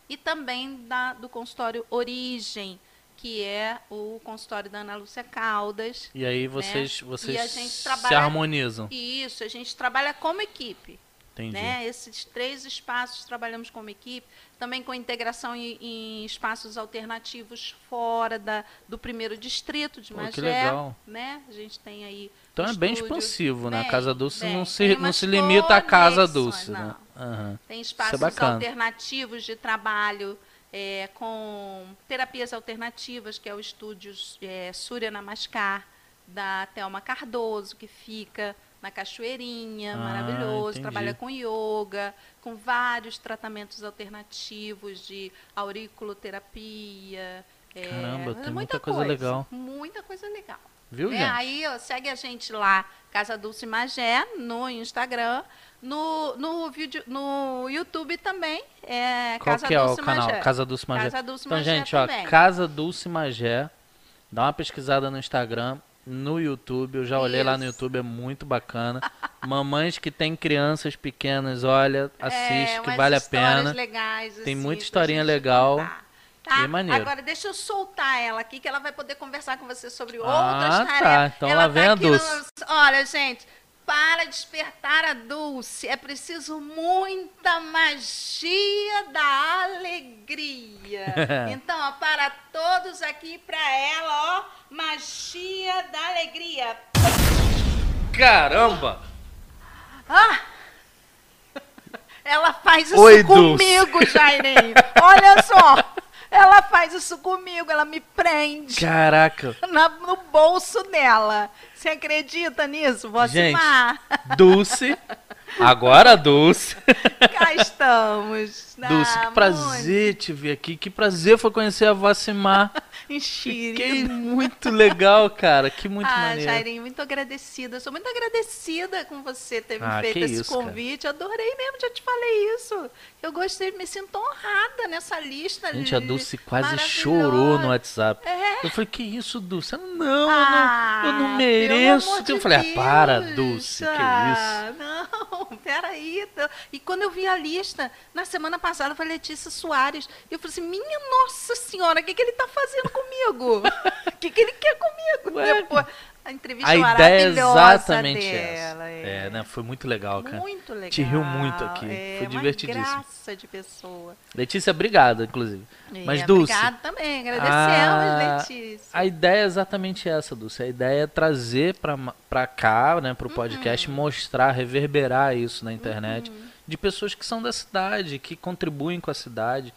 E também da, do consultório Origem, que é o consultório da Ana Lúcia Caldas. E aí vocês, Né? vocês a gente se trabalha- harmonizam. E isso, a gente trabalha como equipe. Entendi. Né? Esses três espaços trabalhamos como equipe, também com integração em, em espaços alternativos fora da, do primeiro distrito de Pô, Magé. que legal. Né? A gente tem aí. Então é bem estúdio. expansivo, né? A Casa Dulce bem. não se, não se limita à Casa conexões, Dulce, né? não. Aham. Tem é espaços bacana. alternativos de trabalho é, com terapias alternativas, que é o estúdio é, Surya Namaskar, da Thelma Cardoso, que fica na Cachoeirinha, Ah, maravilhoso, entendi. trabalha com yoga, com vários tratamentos alternativos de auriculoterapia. é, Caramba, tem muita coisa legal. Muita coisa legal. Viu, É, gente? aí ó, segue a gente lá, Casa Dulce Magé, no Instagram, no, no, vídeo, no YouTube também, é Qual Casa que é Dulce o canal? Magé. Casa Dulce Magé. Casa Dulce Então, Magé gente, ó, também. Casa Dulce Magé. Dá uma pesquisada no Instagram. no YouTube. Eu já olhei lá no Isso. YouTube, é muito bacana. Mamães que têm crianças pequenas, olha, assiste, é, que vale a pena. Legais, Tem assim, muita historinha legal. contar, Tá? É. Agora deixa eu soltar ela aqui, que ela vai poder conversar com você sobre Ah, outras tá. tarefas. Então ela lá a aqui no-. Olha, gente, para despertar a Dulce, é preciso muita magia da alegria. então, ó, para todos aqui, para ela, ó, magia da alegria. Caramba! Ah! Ela faz isso Oi, Dulce. comigo, Jairinho. Olha só. Ela faz isso comigo, ela me prende Caraca! na- no bolso dela. Você acredita nisso, Gente. Vocimar? Dulce. Agora, Dulce. Cá estamos. Dulce, Ah, que prazer te ver aqui. Que prazer foi conhecer a Vacimar. muito. Fiquei muito legal, cara. Que muito ah, maneiro. Jairinho, muito agradecida. Sou muito agradecida com você ter me Ah, feito que esse isso, cara. convite. Adorei mesmo, já te falei isso. Eu gostei, me sinto honrada nessa lista. Gente, a Dulce quase chorou no WhatsApp. É. Eu falei, que isso, Dulce? Não, Ah, eu, não, eu não mereço. de eu falei, ah, para. Dulce, que Ah, Não, peraí. E quando eu vi a lista, na semana passada, foi Letícia Soares. Eu falei assim, minha nossa senhora, o que, que ele tá fazendo comigo? O que, que ele quer comigo? Depois, a entrevista A ideia é exatamente dela. essa. É, né? Foi muito legal, cara. Muito legal. Te riu muito aqui. É, Foi uma divertidíssimo. graça de pessoa. Letícia, obrigado, inclusive. Mas, É, Dulce, Obrigada também. Agradecemos, a- Letícia. A ideia é exatamente essa, Dulce. A ideia é trazer pra, pra cá, né, pro Uhum. podcast, mostrar, reverberar isso na internet. De pessoas que são da cidade, que contribuem com a cidade.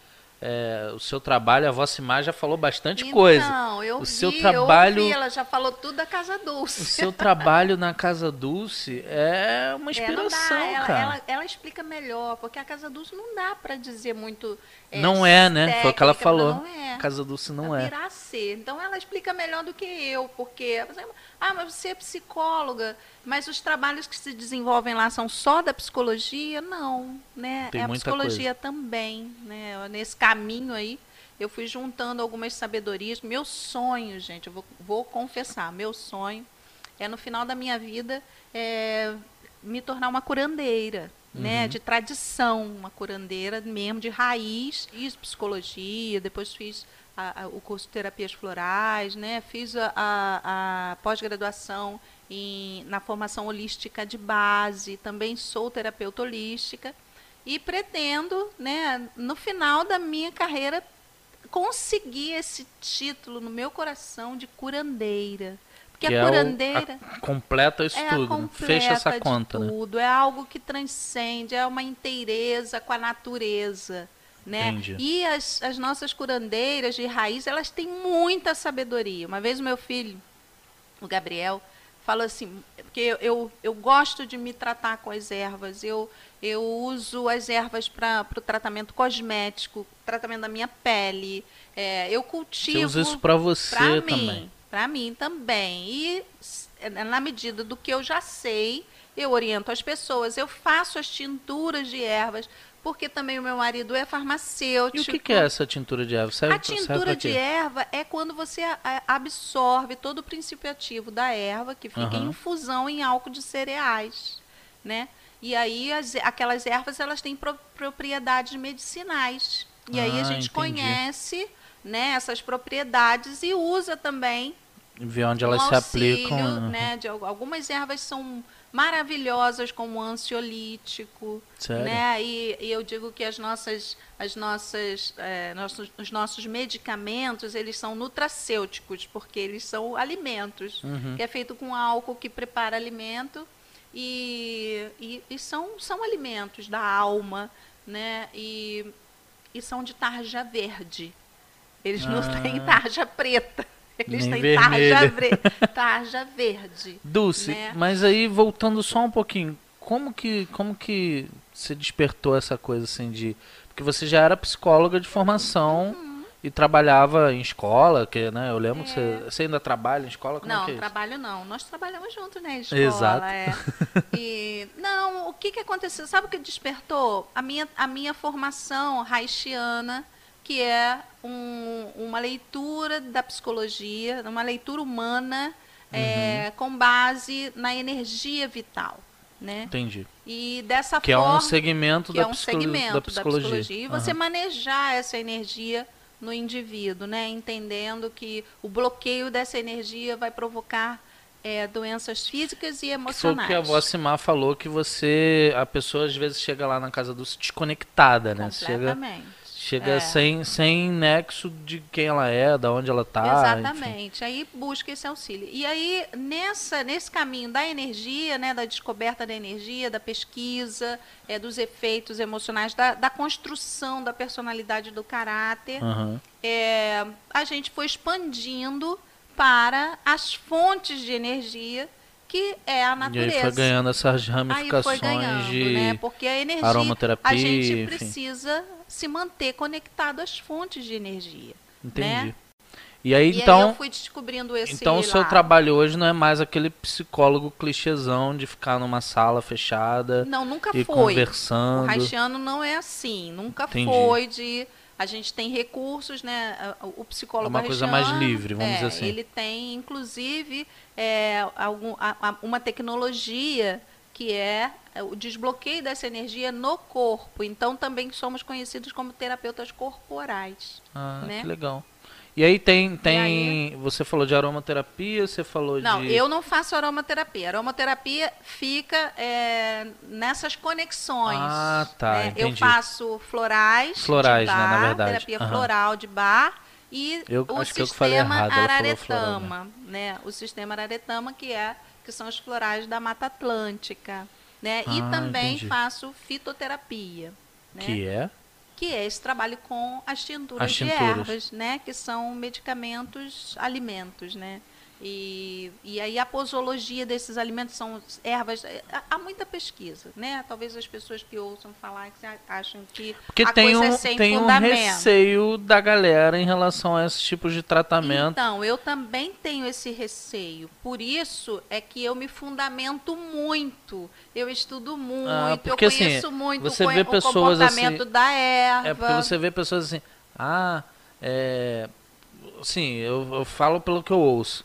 É, o seu trabalho, a Vocimar já falou bastante coisa. Então, eu O vi, seu eu trabalho- ouvi, ela já falou tudo da Casa Dulce. O seu trabalho na Casa Dulce é uma É, não dá, inspiração, ela, cara. ela- ela explica melhor, porque a Casa Dulce não dá pra dizer muito. é, não é, né? Foi o que ela técnica, falou. Não é. Casa Dulce não é. virar a ser. Então ela explica melhor do que eu, porque ah, mas você é psicóloga, mas os trabalhos que se desenvolvem lá são só da psicologia? Não, né? Tem é a psicologia também, né? Nesse caminho aí, eu fui juntando algumas sabedorias. Meu sonho, gente, eu vou, vou confessar, meu sonho é no final da minha vida é, me tornar uma curandeira, né, Uhum. de tradição, uma curandeira mesmo de raiz. Fiz psicologia, depois fiz a- a- o curso de terapias florais, né, fiz a, a- pós-graduação em- na formação holística de base, também sou terapeuta holística e pretendo, né, no final da minha carreira conseguir esse título no meu coração de curandeira. Porque Que a é o- curandeira a- completa isso é tudo. né? completa Fecha essa conta, né? tudo. É algo que transcende, é uma inteireza com a natureza. Né? Entendi. E as, as nossas curandeiras de raiz, elas têm muita sabedoria. Uma vez o meu filho, o Gabriel, falou assim, porque eu, eu, eu gosto de me tratar com as ervas, eu, eu uso as ervas para o tratamento cosmético, tratamento da minha pele, é, eu cultivo... Você usa isso pra você Pra também. mim, para mim também. E s- na medida do que eu já sei, eu oriento as pessoas, eu faço as tinturas de ervas, porque também o meu marido é farmacêutico. E o que, que é essa tintura de erva? Serve, A tintura de erva é quando você absorve todo o princípio ativo da erva, que fica em Aham. infusão em álcool de cereais, né? E aí as- aquelas ervas elas têm pro- propriedades medicinais. E aí a Ah, gente entendi. conhece, né, essas propriedades e usa também Ver onde elas se auxílio, aplicam. aham. né? De, al- algumas ervas são maravilhosas como ansiolítico, Sério? né? E, e eu digo que as nossas, as nossas, eh, nossos, os nossos medicamentos eles são nutracêuticos porque eles são alimentos, Uhum. que é feito com álcool que prepara alimento e, e, e são, são alimentos da alma, né? E, e são de tarja verde. Eles não Ah. têm tarja preta. Eles Nem têm tarja, vermelha. vre- tarja verde. Dulce, né? mas aí voltando só um pouquinho, como que como que você despertou essa coisa assim de porque você já era psicóloga de formação Uhum. e trabalhava em escola, que né, eu lembro que você, você ainda trabalha em escola, como É. não, é isso? trabalho não. Nós trabalhamos juntos na escola. Exato. é. E, não, o que, que aconteceu? Sabe o que despertou? A minha, a minha formação haitiana, que é um- uma leitura da psicologia, uma leitura humana é, com base na energia vital, né? Entendi. E dessa Que é forma um segmento, que da, é um segmento da psicologia. E você Aham. manejar essa energia no indivíduo, né? Entendendo que o bloqueio dessa energia vai provocar é, doenças físicas e Que foi o emocionais. que a avó Simar falou que você. A pessoa às vezes chega lá na casa do desconectada, né? Completamente. chega É. sem, sem nexo de quem ela é, da onde ela tá. enfim. Exatamente. Aí busca esse auxílio. E aí, nessa, nesse caminho da energia, né, da descoberta da energia, da pesquisa, é, dos efeitos emocionais, da, da construção da personalidade do caráter, Aham. é, a gente foi expandindo para as fontes de energia, que é a E natureza. aí foi ganhando essas Aí ramificações foi ganhando, de. né? Porque a energia, aromaterapia, a gente enfim. precisa se manter conectado às fontes de energia. Entendi. né? E aí, e então. aí eu fui descobrindo esse Então o seu trabalho hoje não é mais aquele psicólogo clichêzão de ficar numa sala fechada Não, nunca e foi. O conversando. haitiano não é assim, nunca Entendi. foi de a gente tem recursos, né? O o psicólogo É uma coisa mais livre, vamos é, dizer assim. Ele tem, inclusive, é, algum, a- a- uma tecnologia que é o desbloqueio dessa energia no corpo. Então, também somos conhecidos como terapeutas corporais. Ah, né? que legal. E aí tem, tem. aí- Você falou de aromaterapia, você falou Não, de. eu não faço aromaterapia. Aromaterapia fica é, nessas conexões. Ah, tá, né? Eu faço florais, Florais, de né, bar, na verdade. terapia Aham. floral de bar e Eu o sistema errado, falou floral, araretama, né? O sistema araretama que é que são os florais da Mata Atlântica, né? e Ah, também entendi. faço fitoterapia, né? Que é? que é esse trabalho com as tinturas, As de tinturas. ervas, né? Que são medicamentos, alimentos, né? E, e aí a posologia desses alimentos são ervas. é, Há- muita pesquisa, né? Talvez as pessoas que ouçam falar que acham que Porque a tem coisa um, é sem tem um fundamento. receio da galera em relação a esses tipos de tratamento. Então, eu também tenho esse receio. Por isso é que eu me fundamento muito. Eu estudo muito, Ah, eu porque, assim, conheço muito você o, vê o pessoas, comportamento assim, da erva. É porque você vê pessoas assim, ah, é. Assim, eu, eu falo pelo que eu ouço.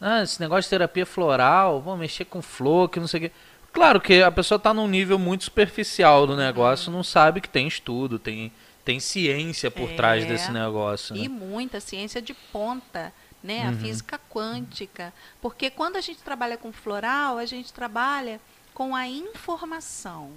Ah, esse negócio de terapia floral, vou mexer com flor, que não sei o quê. Claro que a pessoa está num nível muito superficial do negócio, não sabe que tem estudo, tem, tem ciência por É. trás desse negócio. E Né? muita ciência de ponta, né? Uhum. A física quântica. Porque quando a gente trabalha com floral, a gente trabalha com a informação.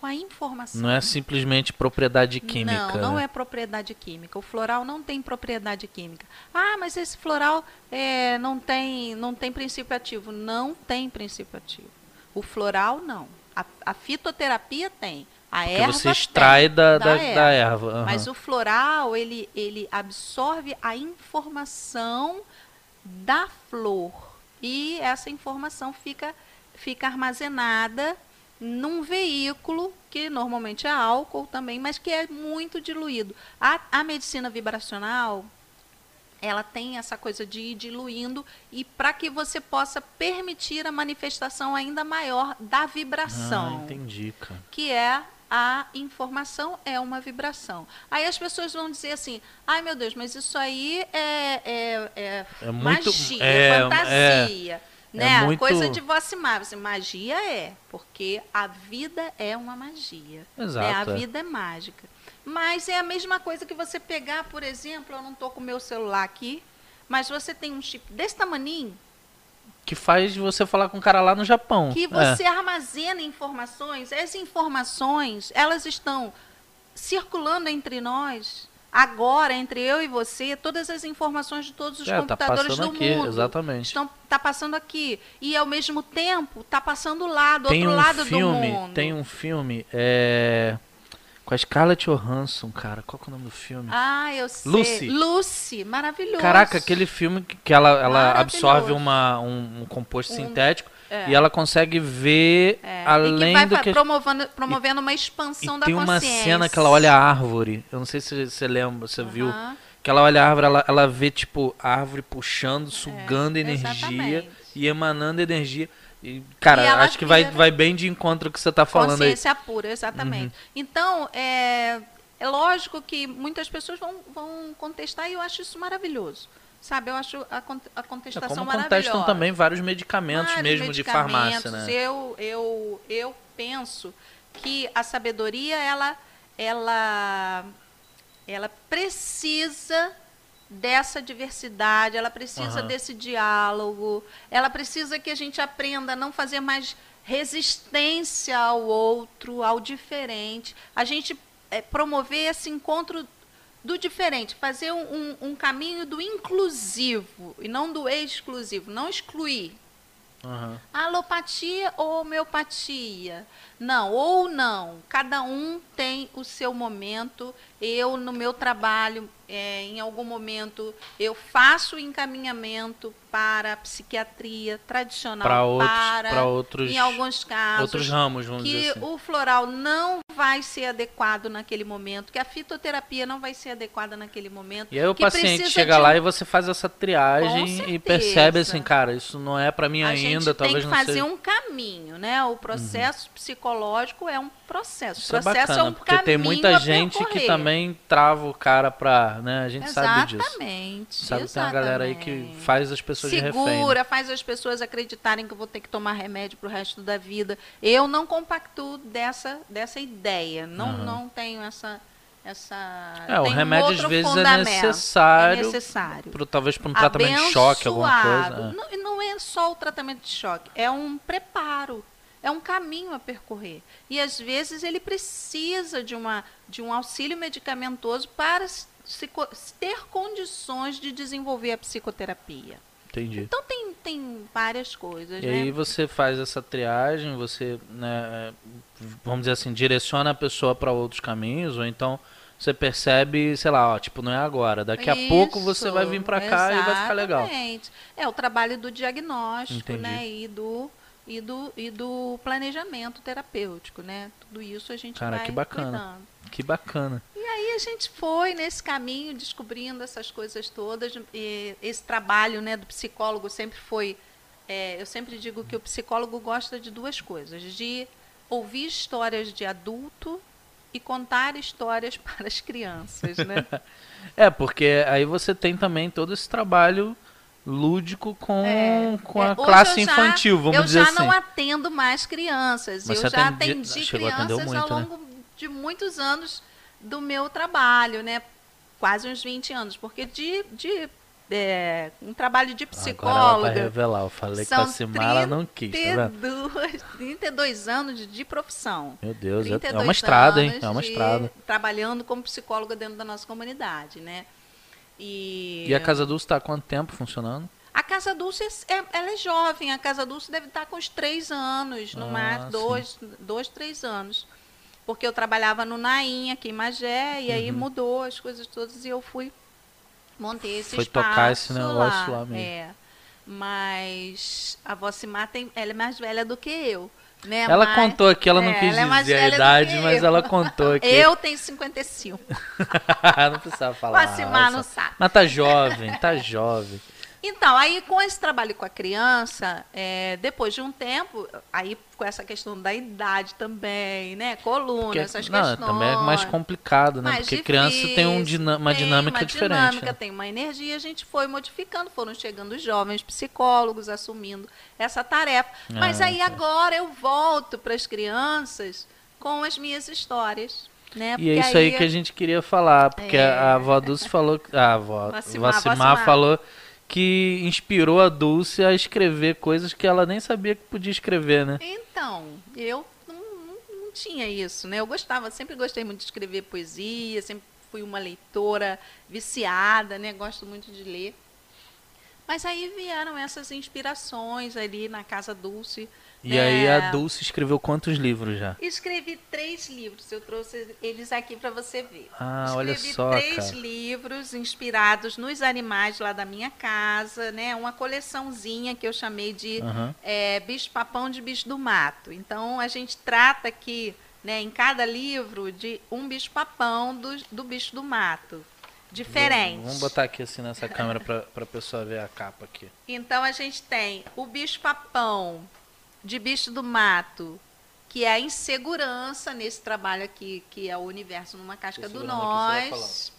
Com a informação. Não é simplesmente propriedade química. Não, não né? é propriedade química. O floral não tem propriedade química. Ah, mas esse floral é, não, tem, não tem princípio ativo. Não tem princípio ativo. O floral, não. A, a fitoterapia tem. A Porque erva você extrai tem, da, da da, erva. da erva. aham. Mas o floral, ele, ele absorve a informação da flor. E essa informação fica, fica armazenada num veículo que normalmente é álcool também, mas que é muito diluído. A, a medicina vibracional, ela tem essa coisa de ir diluindo e para que você possa permitir a manifestação ainda maior da vibração Ah, entendi, cara. que é a informação é uma vibração. Aí as pessoas vão dizer assim, ai meu Deus, mas isso aí é, é, é É muito- magia, é- é, é né? muito- Coisa de Vocimar. Assim, magia é, porque a vida é uma magia. Exato, Né? A é. vida é mágica. Mas é a mesma coisa que você pegar, por exemplo, eu não estou com o meu celular aqui, mas você tem um chip desse tamaninho, Que faz você falar com o cara lá no Japão. que É. você armazena informações, as informações, elas estão circulando entre nós, agora, entre eu e você, todas as informações de todos os É, tá computadores passando do aqui, mundo. exatamente. Estão, tá passando aqui. E ao mesmo tempo, tá passando lá, do tem outro um lado filme, do mundo. tem um filme é, com a Scarlett Johansson, cara. Qual que é o nome do filme? Ah, eu sei. Lucy. Lucy, maravilhoso. Caraca, aquele filme que, ela, ela absorve uma, um, um composto Um- sintético é. e ela consegue ver É, além e que vai do que promovendo, promovendo uma expansão e da tem uma consciência. cena que ela olha a árvore. Eu não sei se você lembra, você viu. Que ela olha a árvore, ela, ela vê, tipo, a árvore puxando, sugando energia É, exatamente. e emanando energia. E, cara, E acho que vai, vai bem de encontro ao que você tá falando aí. Uhum. Consciência pura, exatamente. Então, é, é lógico que muitas pessoas vão, vão contestar e eu acho isso maravilhoso. Sabe, eu acho a, a É contestação como maravilhosa. contestam também vários medicamentos Vários mesmo de farmácia, medicamentos. né? Eu, eu, eu penso que a sabedoria, ela, ela, ela precisa dessa diversidade, ela precisa Aham. desse diálogo, ela precisa que a gente aprenda a não fazer mais resistência ao outro, ao diferente. A gente eh, promover esse encontro do diferente, fazer um, um- um caminho do inclusivo e não do exclusivo, não excluir. Aham. Alopatia ou homeopatia? Não, ou não. Cada um tem o seu momento. Eu, no meu trabalho, eh, em algum momento, eu faço o encaminhamento para a psiquiatria tradicional. Pra outros, para, outros, em alguns casos, outros ramos, vamos que dizer assim. o floral não vai ser adequado naquele momento, que a fitoterapia não vai ser adequada naquele momento. E aí o paciente chega de lá e você faz essa triagem e percebe assim, cara, isso não é pra mim a ainda, gente talvez tem que não fazer seja. um caminho, né? O processo psicológico é um processo. Isso o é processo bacana, é um porque tem caminho muita a gente que também trava o cara pra, né? A gente sabe disso. Exatamente. Sabe tem uma galera aí que exatamente. faz as pessoas de refém. né? Segura, faz as pessoas acreditarem que eu vou ter que tomar remédio pro resto da vida. Eu não compactuo dessa, dessa ideia. Não, Aham. não tenho essa. essa É, o tem remédio às vezes é fundamento. necessário, É necessário. pro- talvez para um tratamento de choque, alguma Abençoado. coisa. é. Não, não é só o tratamento de choque, é um preparo, é um caminho a percorrer. E às vezes ele precisa de, uma, de um auxílio medicamentoso para se, ter condições de desenvolver a psicoterapia. Entendi. Então tem, tem várias coisas, E né? aí você faz essa triagem, você, né, vamos dizer assim, direciona a pessoa para outros caminhos, ou então você percebe, sei lá, ó, tipo, não é agora, daqui a pouco você vai vir para cá e vai ficar legal. Exatamente. É o trabalho do diagnóstico, Entendi. né? E do, e, do, e do planejamento terapêutico, né? Tudo isso a gente Cara, vai que bacana. cuidando. Que bacana. E aí a gente foi nesse caminho, descobrindo essas coisas todas. E esse trabalho né, do psicólogo sempre foi. é, eu sempre digo que o psicólogo gosta de duas coisas: de ouvir histórias de adulto e contar histórias para as crianças, né? É, porque aí você tem também todo esse trabalho lúdico com, É, com é, a hoje classe eu já- infantil, vamos eu dizer já assim. não atendo mais crianças. Eu já atendi- crianças muito, ao né? longo de muitos anos do meu trabalho, né? Quase uns 20 anos. Porque de, de é, um trabalho de Agora ela vai psicóloga. revelar, eu falei que a Simara não quis, tá vendo? 32, 32 anos de, profissão. Meu Deus, é- é 32 uma estrada, hein? É uma de- estrada. Trabalhando como psicóloga dentro da nossa comunidade, né? E, E a Casa Dulce está há quanto tempo funcionando? a Casa Dulce, é, ela é jovem. A Casa Dulce deve estar com uns três anos, no Ah, sim. dois, dois, três anos. Porque eu trabalhava no Naim, aqui em Magé, e aí Uhum. mudou as coisas todas e eu fui, montei esse Foi espaço tocar esse negócio lá mesmo. É. Mas a Vocimar tem, ela é mais velha do que eu. Né? ela Mas- contou aqui, ela não é, quis ela é dizer a velha do idade, mas ela contou aqui. Eu tenho 55. não precisava falar. Não essa- sabe. Mas tá jovem, tá jovem. Então, aí com esse trabalho com a criança, é, depois de um tempo, aí com essa questão da idade também, né? Coluna, Porque- essas não, questões. também é mais complicado, né? mais Porque criança tem um difícil, dinam- uma tem dinâmica uma diferente. dinâmica, né? tem uma energia, a gente foi modificando, foram chegando jovens psicólogos assumindo essa tarefa. Mas Ah, aí tá. agora eu volto para as crianças com as minhas histórias. Né? E é isso aí que a gente queria falar, porque É. a avó Dulce falou, a avó Vacimar, Vacimar Vacimar. falou que inspirou a Dulce a escrever coisas que ela nem sabia que podia escrever, né? Então, eu não, não- não tinha isso, né? Eu gostava, sempre gostei muito de escrever poesia, sempre fui uma leitora viciada, né? Gosto muito de ler. Mas aí vieram essas inspirações ali na Casa Dulce. E né? aí a Dulce escreveu quantos livros já? Escrevi três livros, eu trouxe eles aqui para você ver. Ah, olha Escrevi só, três cara. livros inspirados nos animais lá da minha casa, né? Uma coleçãozinha que eu chamei de Aham. é, bicho papão de bicho do mato. Então a gente trata aqui, né, em cada livro de um bicho papão do, do bicho do mato, diferente. Vamos botar aqui assim nessa câmera pra, pra pessoa ver a capa aqui. Então a gente tem o bicho papão de bicho do mato, que é a insegurança nesse trabalho aqui, que é o universo numa casca do nós.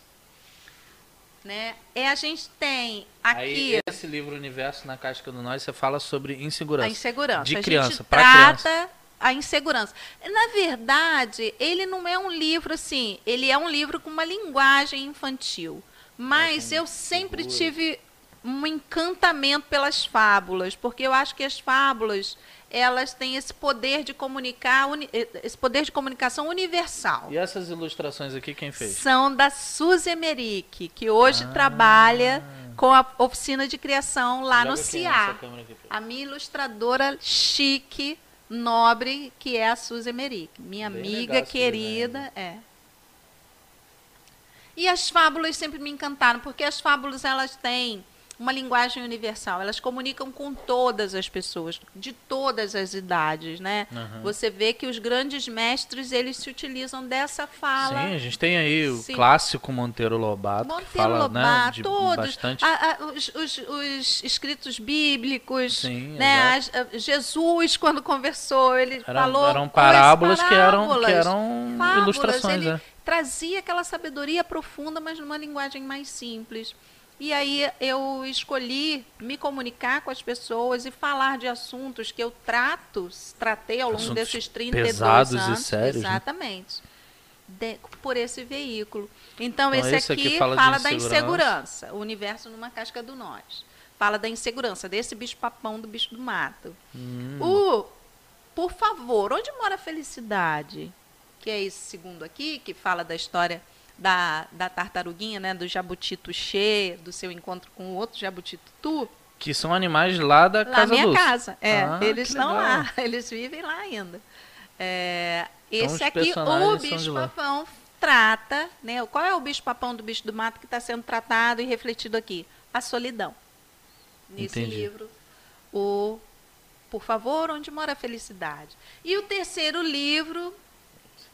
né? É a gente tem aqui Aí, esse livro Universo na Casca do Nós, você fala sobre insegurança. a insegurança. De criança, trata criança. a insegurança. Na verdade, ele não é um livro assim, ele é um livro com uma linguagem infantil. Mas com eu sempre tive um encantamento pelas fábulas, porque eu acho que as fábulas elas têm esse poder de comunicar, uni- esse poder de comunicação universal. E essas ilustrações aqui, quem fez? São da Suzy Emerick, que hoje Ah. trabalha com a oficina de criação lá no Joga aqui CIA. A minha ilustradora chique, nobre, que é a Suzy Emerick. Minha Bem amiga querida, é. E as fábulas sempre me encantaram, porque as fábulas elas têm uma linguagem universal. Elas comunicam com todas as pessoas, de todas as idades, né? Aham. Você vê que os grandes mestres, eles se utilizam dessa fala. Sim, a gente tem aí o Sim. clássico Monteiro Lobato, Monteiro que fala né, Lobato, de todos, bastante... a- a- os, os- os escritos bíblicos, Sim, né? a- Jesus, quando conversou, ele falou eram quais parábolas, que eram, que parábolas? eram Fábulas, ilustrações, ele né? trazia aquela sabedoria profunda, mas numa linguagem mais simples. E aí eu escolhi me comunicar com as pessoas e falar de assuntos que eu trato, tratei ao longo Assuntos desses 32 pesados e anos. sérios, né? Exatamente. De- por esse veículo. Então, Então, esse, esse aqui aqui, fala fala, de da insegurança. insegurança. O universo numa casca do nós. Fala da insegurança, desse bicho-papão do bicho do mato. Hum, O, por favor, onde mora a felicidade? Que é esse segundo aqui, que fala da história da, da tartaruguinha, né? Do jabuti tuxê, do seu encontro com o outro jabuti tutu. que são animais lá da Lá Casa minha Dulce. casa. É, Ah, eles estão lá, eles vivem lá ainda. É, Então, esse aqui, o são de bicho lá. papão trata, né? Qual é o bicho papão do bicho do mato que está sendo tratado e refletido aqui? A solidão. Nesse Entendi. livro, o Por favor, onde mora a felicidade? E o terceiro livro,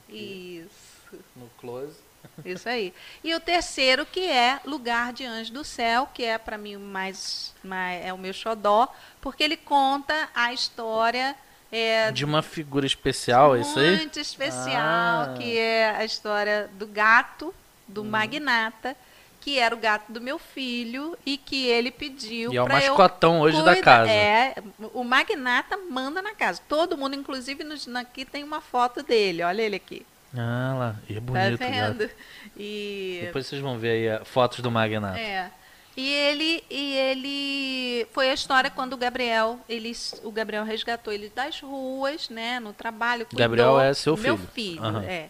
isso. No close. Isso aí. E o terceiro, que é Lugar de Anjo do Céu, que é para mim o mais, mais é o meu xodó, porque ele conta a história é, De uma figura especial, é isso aí? muito especial, Ah. Hum. que é a história do gato, do magnata, que era o gato do meu filho e que ele pediu E é o mascotão hoje da casa. É, o magnata manda na casa. Todo mundo, inclusive nos, aqui tem uma foto dele. Olha ele aqui. Ah lá, e é Tá bonito, gato. vendo? E Depois vocês vão ver aí a- fotos do Magnato. é. E ele e ele foi a história quando o Gabriel, ele o Gabriel resgatou ele das ruas, né, no trabalho, cuidou, Gabriel é seu Meu filho. filho, Aham. é.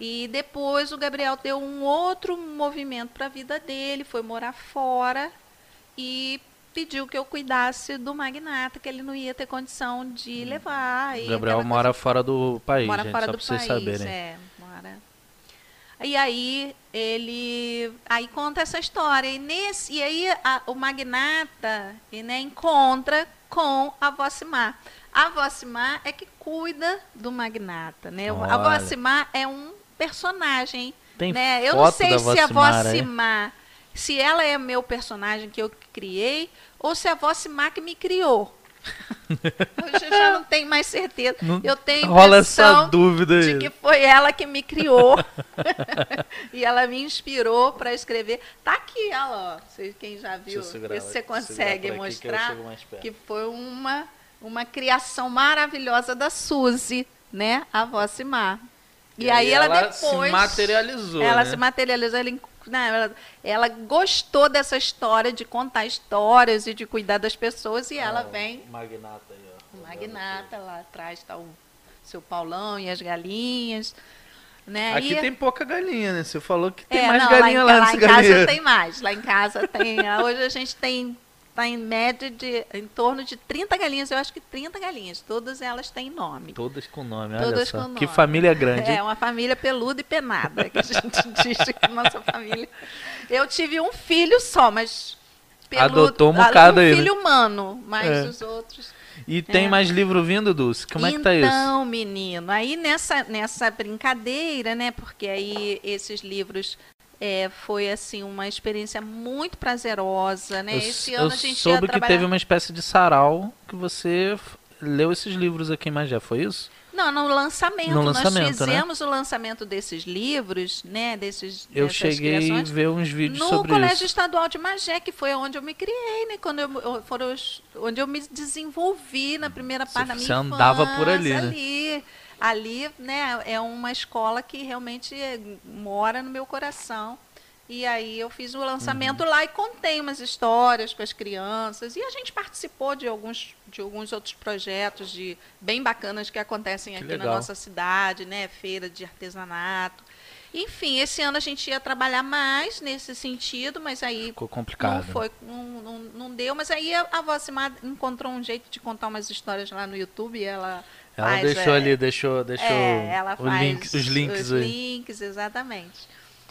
E depois o Gabriel deu um outro movimento para a vida dele, foi morar fora e pediu que eu cuidasse do magnata, que ele não ia ter condição de levar. e O Gabriel mora fora do país, mora gente, fora só do pra vocês país, saberem. é, mora. E aí ele aí conta essa história e nesse e aí a- o magnata e, né, encontra com a Vocimar. A Vocimar é que cuida do magnata, né? A. Vocimar é um personagem, Tem né? Eu não sei se a Vocimar aí? Vocimar, se ela é meu personagem que eu criei ou se a Vocimar que me criou. Hoje eu já não tenho mais certeza. Não- eu tenho Rola essa dúvida de aí. que foi ela que me criou. e ela me inspirou para escrever. Tá aqui ela, ó. Quem já viu, segurar se você ela- consegue que mostrar chego mais perto. que foi uma, uma criação maravilhosa da Suzy, né? A Vocimar. E, aí ela, depois se materializou, ela né? se materializou, ela, né, ela, ela gostou dessa história de contar histórias e de cuidar das pessoas e ela Ó, vem o Magnata aí, ó. o Magnata, lá atrás está o seu Paulão e as galinhas. Né? Aqui e, tem pouca galinha, né? Você falou que tem é, mais não, galinha lá, lá, em, lá nesse em casa tem mais. Lá em casa tem. ah, Hoje a gente tem tá em média de em torno de 30 galinhas. Eu acho que 30 galinhas. Todas elas têm nome. Todas com nome, olha Todas só. com Que nome. família grande. É uma família peluda e penada, que a gente diz que nossa família. Eu tive um filho só, mas peludo, Adotou um ah, bocado um aí, né? filho humano, mas É. os outros E tem É. mais livro vindo, Dulce? Como é que tá isso? Então, menino, aí nessa, nessa brincadeira, né? Porque aí esses livros é, foi assim uma experiência muito prazerosa, né? Eu, Esse ano a gente soube que trabalhar. teve uma espécie de sarau que você leu esses livros aqui em Magé, foi isso? Não, no lançamento. No Nós lançamento, né? fizemos o lançamento desses livros, né? Desses, Eu cheguei a ver uns vídeos no sobre Colégio isso. Estadual de Magé, que foi onde eu me criei, né? Quando eu, foram os- onde eu me desenvolvi na primeira Você- parte da minha você andava por ali, infância, né? Ali. Né, é uma escola que realmente mora no meu coração. E aí eu fiz o lançamento Uhum. lá e contei umas histórias para as crianças. E a gente participou de alguns, de alguns outros projetos de bem bacanas que acontecem Que aqui na legal. nossa cidade, né? Feira de artesanato. Enfim, esse ano a gente ia trabalhar mais nesse sentido, mas aí Ficou complicado. não foi, não, não, não deu. Mas aí a, a Vocimar encontrou um jeito de contar umas histórias lá no YouTube. E ela Ela faz, deixou é, ali, deixou, deixou é, link- os links os aí. links, exatamente.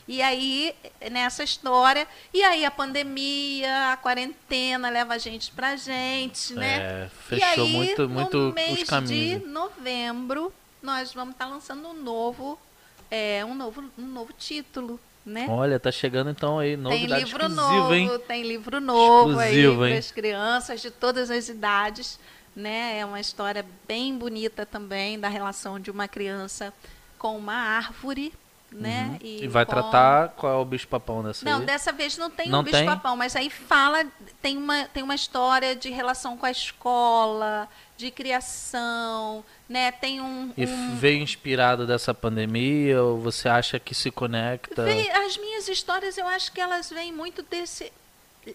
E aí, nessa história, e aí a pandemia, a quarentena leva a gente pra gente, né? É, fechou aí, muito, muito no os mês caminhos. de novembro, nós vamos estar lançando um novo, é, um novo, um novo título, né? Olha, tá chegando então aí, Tem novidade livro exclusiva, novo, hein? tem livro novo Exclusivo, aí para as crianças de todas as idades, né? É uma história bem bonita também da relação de uma criança com uma árvore, né? Uhum. E, vai com- tratar qual é o bicho papão dessa Não, aí? dessa vez não tem Não um bicho tem? papão, mas aí fala tem uma tem uma história de relação com a escola, de criação, né? Tem um, E um veio inspirado dessa pandemia ou você acha que se conecta? Vem- as minhas histórias, eu acho que elas vêm muito desse.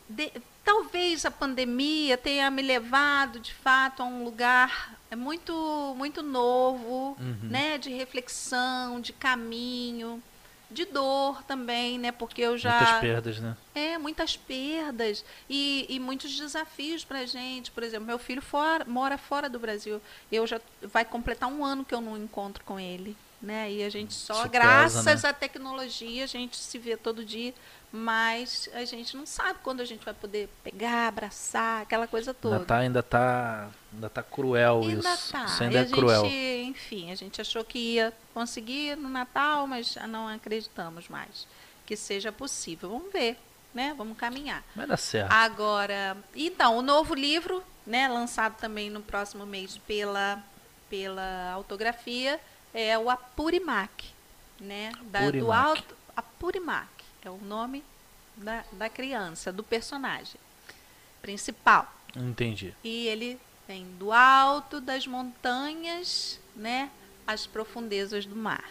De- talvez a pandemia tenha me levado, de fato, a um lugar é muito, muito novo, Uhum. né? De reflexão, de caminho, de dor também, né? Porque eu já. Muitas perdas, né? É, muitas perdas e, e muitos desafios para gente. Por exemplo, meu filho mora fora do Brasil. Eu já vai completar um ano que eu não encontro com ele, né? E a gente só, Isso pesa, graças né? à tecnologia, a gente se vê todo dia, mas a gente não sabe quando a gente vai poder pegar, abraçar, aquela coisa toda. Ainda tá, ainda tá, ainda tá cruel Ainda isso. tá. Isso E ainda a é cruel. gente, enfim, a gente achou que ia conseguir no Natal, mas não acreditamos mais que seja possível. Vamos ver, né? Vamos caminhar. Vai dar certo. Agora, então, o novo livro, né, lançado também no próximo mês pela, pela autografia, é o Apurimac, né? Da, do Apurimac. alto, Apurimac é o nome da, da criança, do personagem principal. Entendi. E ele vem do alto das montanhas, né, às profundezas do mar.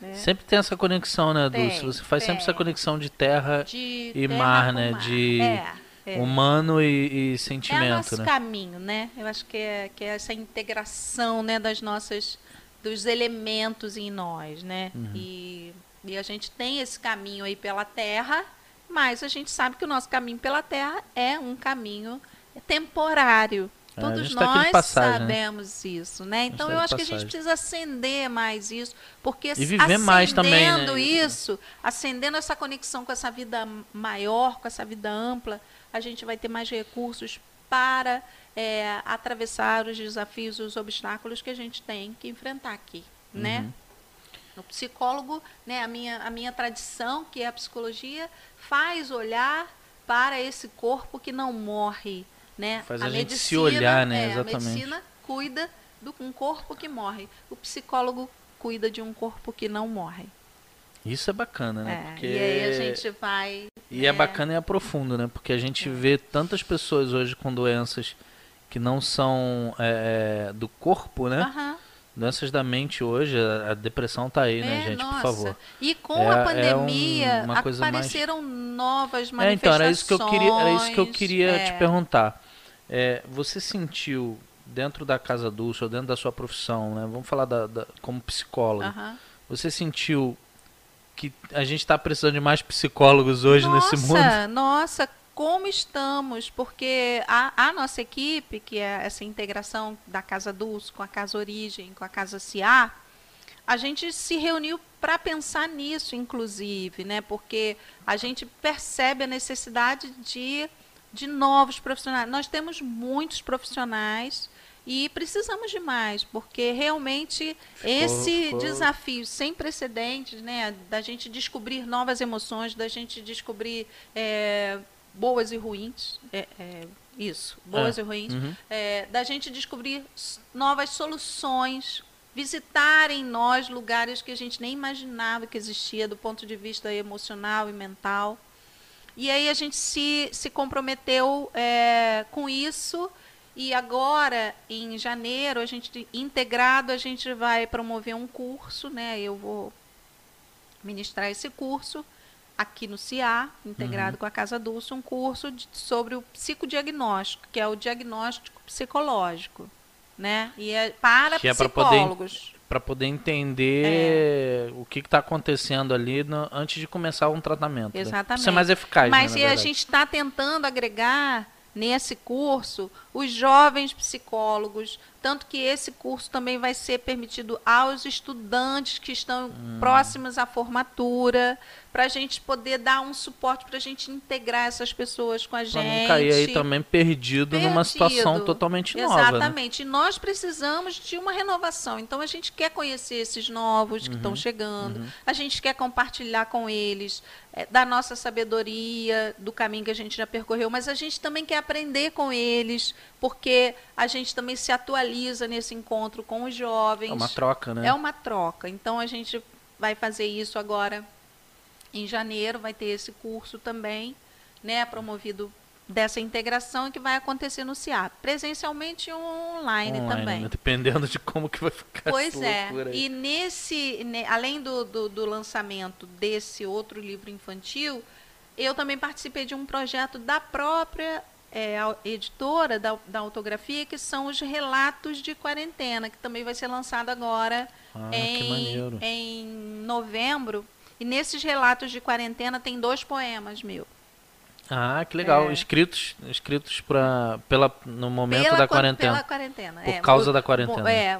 Né? Sempre tem essa conexão, né, Tem, Dulce? Você faz sempre tem. essa conexão de terra De e terra mar, né? mar. De É, é. humano e, e É sentimento, o nosso né? caminho, né? Eu acho que é, que é essa integração, né, das nossas dos elementos em nós, né? Uhum. E, e a gente tem esse caminho aí pela terra, mas a gente sabe que o nosso caminho pela terra é um caminho temporário. É, Todos tá nós passagem, né? sabemos isso, né? Então tá eu acho que a gente precisa acender mais isso, porque E viver mais também, né? acendendo isso, acendendo essa conexão com essa vida maior, com essa vida ampla, a gente vai ter mais recursos para é, atravessar os desafios, os obstáculos que a gente tem que enfrentar aqui, né? Uhum. O psicólogo, né, a minha, a minha tradição, que é a psicologia, faz olhar para esse corpo que não morre, né? Faz a gente se olhar, né, é, exatamente. A medicina cuida de um corpo que morre. O psicólogo cuida de um corpo que não morre. Isso é bacana, né? É, Porque... E aí a gente vai. E é né, bacana e é profundo, né? Porque a gente vê tantas pessoas hoje com doenças que não são é, é, do corpo, né? Doenças da mente hoje, a, depressão tá aí, né, é, gente? nossa. Por favor. E com É- a é pandemia um- uma coisa mais- apareceram novas É, então, manifestações. era isso que eu queria, era isso que eu queria é. te perguntar. É, você sentiu dentro da Casa Dulce ou dentro da sua profissão, né? Vamos falar da, da- como psicóloga. Aham. Você sentiu que a gente está precisando de mais psicólogos hoje nossa, nesse mundo? Nossa, como estamos? Porque a, a nossa equipe, que é essa integração da Casa Dulce com a Casa Origem, com a Casa CA, a gente se reuniu para pensar nisso, inclusive, né? Porque a gente percebe a necessidade de, de novos profissionais. Nós temos muitos profissionais e precisamos de mais, porque realmente esse ficou- desafio sem precedentes, né? Da gente descobrir novas emoções, da gente descobrir é, boas e ruins, é, é, Isso, boas É. e ruins. Uhum. É, da gente descobrir novas soluções, visitar em nós lugares que a gente nem imaginava que existia do ponto de vista emocional e mental. E aí a gente se, se comprometeu é, com isso e agora, em janeiro, a gente integrado, a gente vai promover um curso, né? Eu vou ministrar esse curso aqui no CIA, integrado com a Casa Dulce, um curso de- sobre o psicodiagnóstico, que é o diagnóstico psicológico, né? E é para Que é poder- psicólogos. Para poder entender o que está acontecendo ali no- antes de começar um tratamento. né? Exatamente. Ser mais eficaz. Mas né, e na a gente está tentando agregar nesse curso os jovens psicólogos, tanto que esse curso também vai ser permitido aos estudantes que estão Hum. próximos à formatura, para a gente poder dar um suporte, para a gente integrar essas pessoas com a Pra gente. não cair aí também perdido, numa situação Perdido. totalmente nova. Né? Exatamente. E nós precisamos de uma renovação. Então a gente quer conhecer esses novos que Uhum. estão chegando. A gente quer compartilhar com eles eh, da nossa sabedoria, do caminho que a gente já percorreu, mas a gente também quer aprender com eles, porque a gente também se atualiza nesse encontro com os jovens. É uma troca, né? É uma troca. Então a gente vai fazer isso agora em janeiro, vai ter esse curso também, né, promovido dessa integração que vai acontecer no CIA, presencialmente e online, Online, também. né? Dependendo de como que vai ficar Pois é. E nesse, ne- além do, do, do lançamento desse outro livro infantil, eu também participei de um projeto da própria é, editora da, da autografia, que são os relatos de quarentena, que também vai ser lançado agora Ah, em, em novembro. E nesses relatos de quarentena tem dois poemas meus. Ah, que legal. É. Escritos, escritos pra, pela, no momento Pela da quarentena. Pela quarentena. Por é. causa da quarentena. É,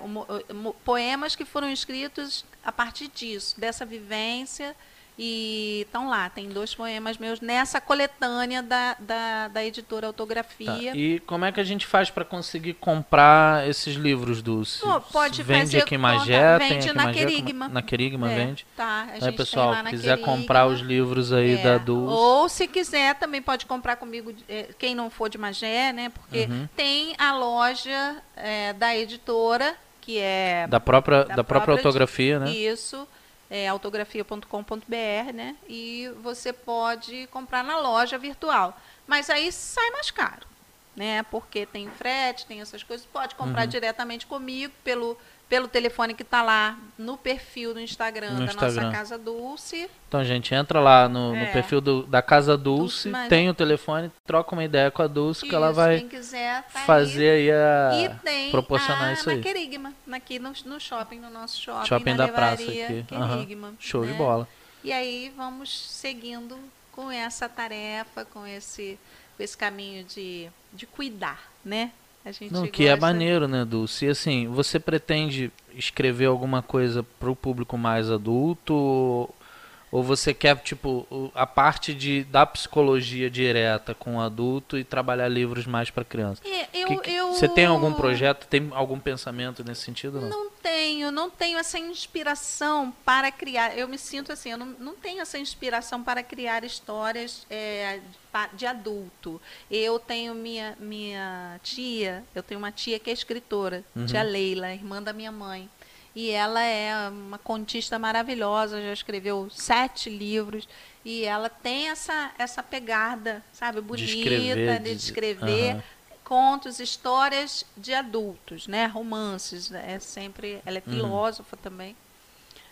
poemas que foram escritos a partir disso, dessa vivência. E estão lá, tem dois poemas meus nessa coletânea da, da, da editora Tá. Autografia. E como é que a gente faz pra conseguir comprar esses livros, Dulce? Pô, pode vende fazer aqui em Magé, tem vende aqui em na Querigma. Na Querigma É, vende. Tá, a Aí, gente pessoal, tem lá quiser Querigma. comprar os livros aí É, da Dulce. Ou se quiser, também pode comprar comigo, eh, quem não for de Magé, né? Porque Uhum. tem a loja eh, da editora, que é Da própria, da da própria própria autografia, né? Isso, é autografia.com.br, né? E você pode comprar na loja virtual. Mas aí sai mais caro, né? Porque tem frete, tem essas coisas. Pode comprar Uhum. diretamente comigo pelo, pelo telefone que está lá no perfil do Instagram No da Instagram. nossa Casa Dulce. Então, gente, entra lá no, no É. perfil do- da Casa Dulce, Dulce tem o telefone, troca uma ideia com a Dulce, que ela Isso, vai quiser, tá fazer aí aí. a. E tem proporcionar a, isso na aí. Querigma, aqui no, no shopping, no nosso shopping, Shopping na da praça aqui. Querigma, Show de né? bola. E aí vamos seguindo com essa tarefa, com esse, com esse caminho de, de cuidar, né? A gente Não, que é gosta- maneiro, né, Dulce? E assim, você pretende escrever alguma coisa para o público mais adulto? Ou, você quer, tipo, a parte de, da psicologia direta com o adulto e trabalhar livros mais para criança? É, eu, Que que- eu- Você tem algum projeto, tem algum pensamento nesse sentido? Não. Não tenho, não tenho essa inspiração para criar. Eu me sinto assim, eu não, não tenho essa inspiração para criar histórias é, de adulto. Eu tenho minha, minha tia, eu tenho uma tia que é escritora, Uhum. tia Leila, irmã da minha mãe. E ela é uma contista maravilhosa, já escreveu sete livros. E ela tem essa, essa pegada, sabe, bonita escrever, de de- escrever contos, histórias de adultos, né? Romances, é sempre, ela é Uhum. filósofa também.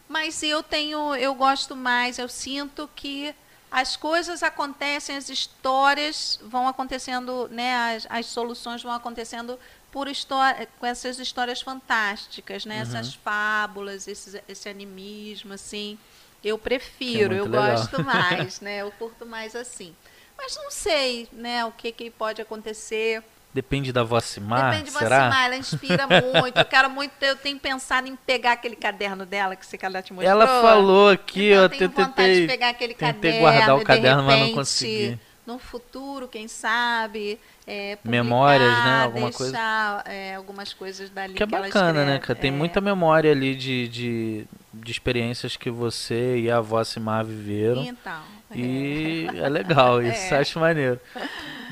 Mas eu tenho, eu gosto mais, eu sinto que as coisas acontecem, as histórias vão acontecendo, né? As, as soluções vão acontecendo por história, com essas histórias fantásticas, né? Uhum. Essas fábulas, esses, esse animismo, assim. Eu prefiro, muito eu legal. gosto mais, né? Eu curto mais assim. Mas não sei, né? O que, que pode acontecer. Depende da Vocimar, Depende de será? Vocimar, ela inspira muito. Eu quero muito, eu tenho pensado em pegar aquele caderno dela que você ela te mostrou. Ela falou aqui, então, ó, eu tenho vontade de tentei, pegar aquele tentei caderno, guardar o de caderno, mas não repente, consegui. No futuro, quem sabe, é, Memórias, né? Alguma coisa. deixar, é, algumas coisas dali Que é ela bacana, né, cara? Tem É. muita memória ali de, de, de experiências que você e a avó Simar viveram. Então. E é legal isso, É. acho maneiro.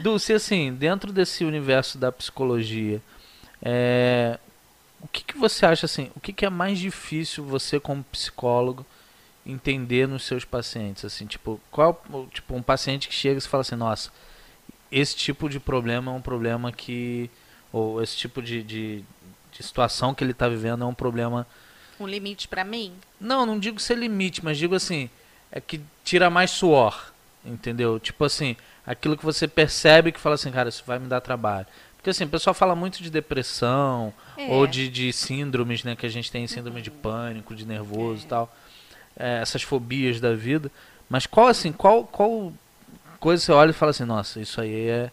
Dulce, assim, dentro desse universo da psicologia, é, o que, que você acha assim? O que, que é mais difícil você como psicólogo entender nos seus pacientes? Assim, tipo, qual tipo um paciente que chega e fala assim, nossa, esse tipo de problema é um problema que ou esse tipo de, de, de situação que ele está vivendo é um problema Um limite pra mim? não, não digo ser limite, mas digo assim, é que tira mais suor, entendeu? Tipo assim, aquilo que você percebe que fala assim, cara, isso vai me dar trabalho. Porque assim, o pessoal fala muito de depressão, É. ou de, de síndromes, né, que a gente tem síndrome de pânico, de nervoso e tal, é, essas fobias da vida. Mas qual assim, qual, qual coisa você olha e fala assim, nossa, isso aí é,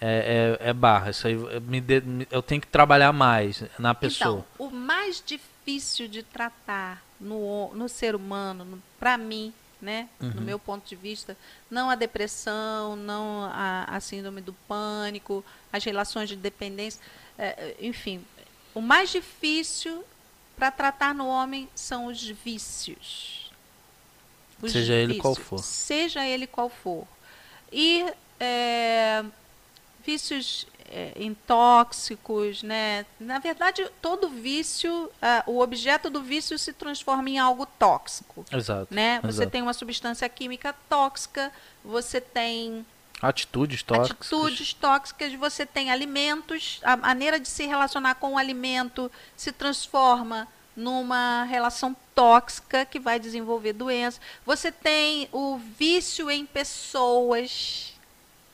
é, é, é barra, isso aí me dê- me- eu tenho que trabalhar mais na pessoa. Então, o mais difícil de tratar no, no ser humano, no, para mim, né, no Uhum. meu ponto de vista, não a depressão, não a, a síndrome do pânico, as relações de dependência, é, enfim, o mais difícil para tratar no homem são os vícios. Os Seja ele qual for. Seja ele qual for. E é, vícios é, em tóxicos, né? Na verdade, todo vício, ah, o objeto do vício se transforma em algo tóxico, Exato. né? Você exato. tem uma substância química tóxica, você tem Atitudes tóxicas. atitudes tóxicas, você tem alimentos, a maneira de se relacionar com o alimento se transforma numa relação tóxica que vai desenvolver doença. Você tem o vício em pessoas,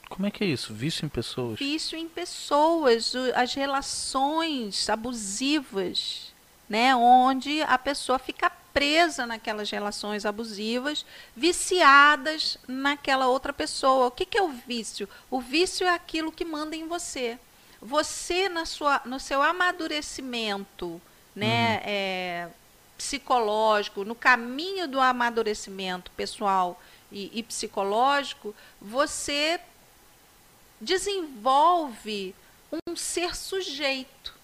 Como é que é isso? Vício em pessoas? vício em pessoas, as relações abusivas, né, onde a pessoa fica presa naquelas relações abusivas, viciadas naquela outra pessoa. O que, que é o vício? O vício é aquilo que manda em você. Você na sua, no seu amadurecimento, né, é, psicológico, no caminho do amadurecimento pessoal e, e psicológico, você desenvolve um ser sujeito,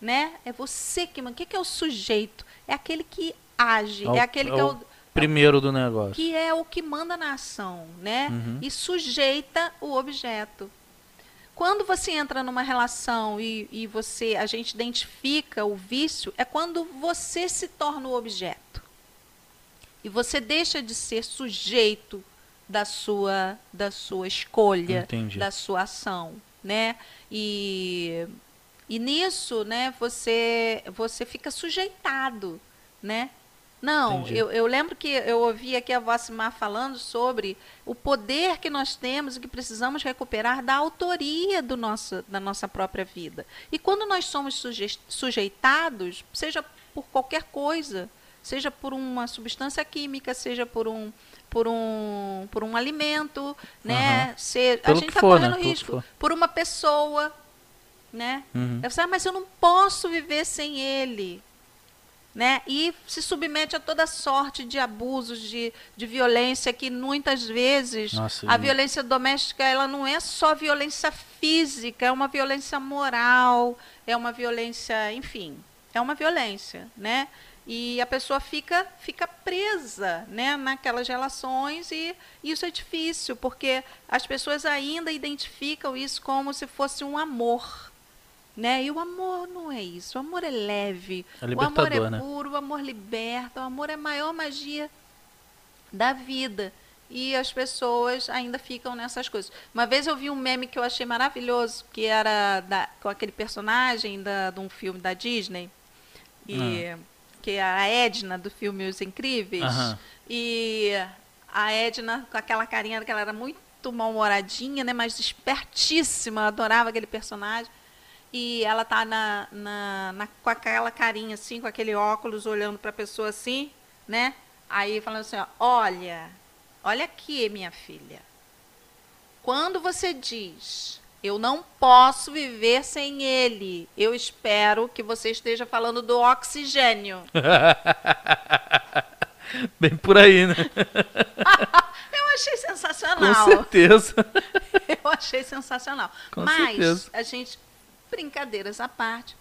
né? É você que, o que que é o sujeito? É aquele que age, É o- é aquele é que é o, Primeiro do negócio. que é o que manda na ação, né? Uhum. E sujeita o objeto. Quando você entra numa relação e, e você, a gente identifica o vício, é quando você se torna o objeto. E você deixa de ser sujeito da sua, da sua escolha, Entendi. da sua ação, né? E, e nisso, né, você, você fica sujeitado, né? Não, eu, eu lembro que eu ouvi aqui a Vassimar falando sobre o poder que nós temos e que precisamos recuperar da autoria do nosso, da nossa própria vida. E quando nós somos suje- sujeitados, seja por qualquer coisa, seja por uma substância química, seja por um por um por um alimento, né? Ser, a gente está né? correndo que risco por uma pessoa, né? Uhum. Eu falo, ah, mas eu não posso viver sem ele. Né? E se submete a toda sorte de abusos, de, de violência, que muitas vezes Nossa, a violência doméstica ela não é só violência física, é uma violência moral, é uma violência, enfim, é uma violência, né? E a pessoa fica, fica presa né, naquelas relações e isso é difícil, porque as pessoas ainda identificam isso como se fosse um amor. Né? E o amor não é isso. O amor é leve. É o amor é né? puro, o amor liberta, o amor é a maior magia da vida. E as pessoas ainda ficam nessas coisas. Uma vez eu vi um meme que eu achei maravilhoso, que era da- com aquele personagem da, de um filme da Disney, e, que é a Edna do filme Os Incríveis. Aham. E a Edna, com aquela carinha que ela era muito mal-humoradinha, né, mas espertíssima, adorava aquele personagem. E ela tá na, na, na- com aquela carinha assim, com aquele óculos, olhando para a pessoa assim, né? Aí falando assim, ó, olha, olha aqui, minha filha. Quando você diz, eu não posso viver sem ele, eu espero que você esteja falando do oxigênio. Bem por aí, né? Eu achei Com sensacional. certeza. Eu achei sensacional. Com Mas certeza. a gente, brincadeiras à parte,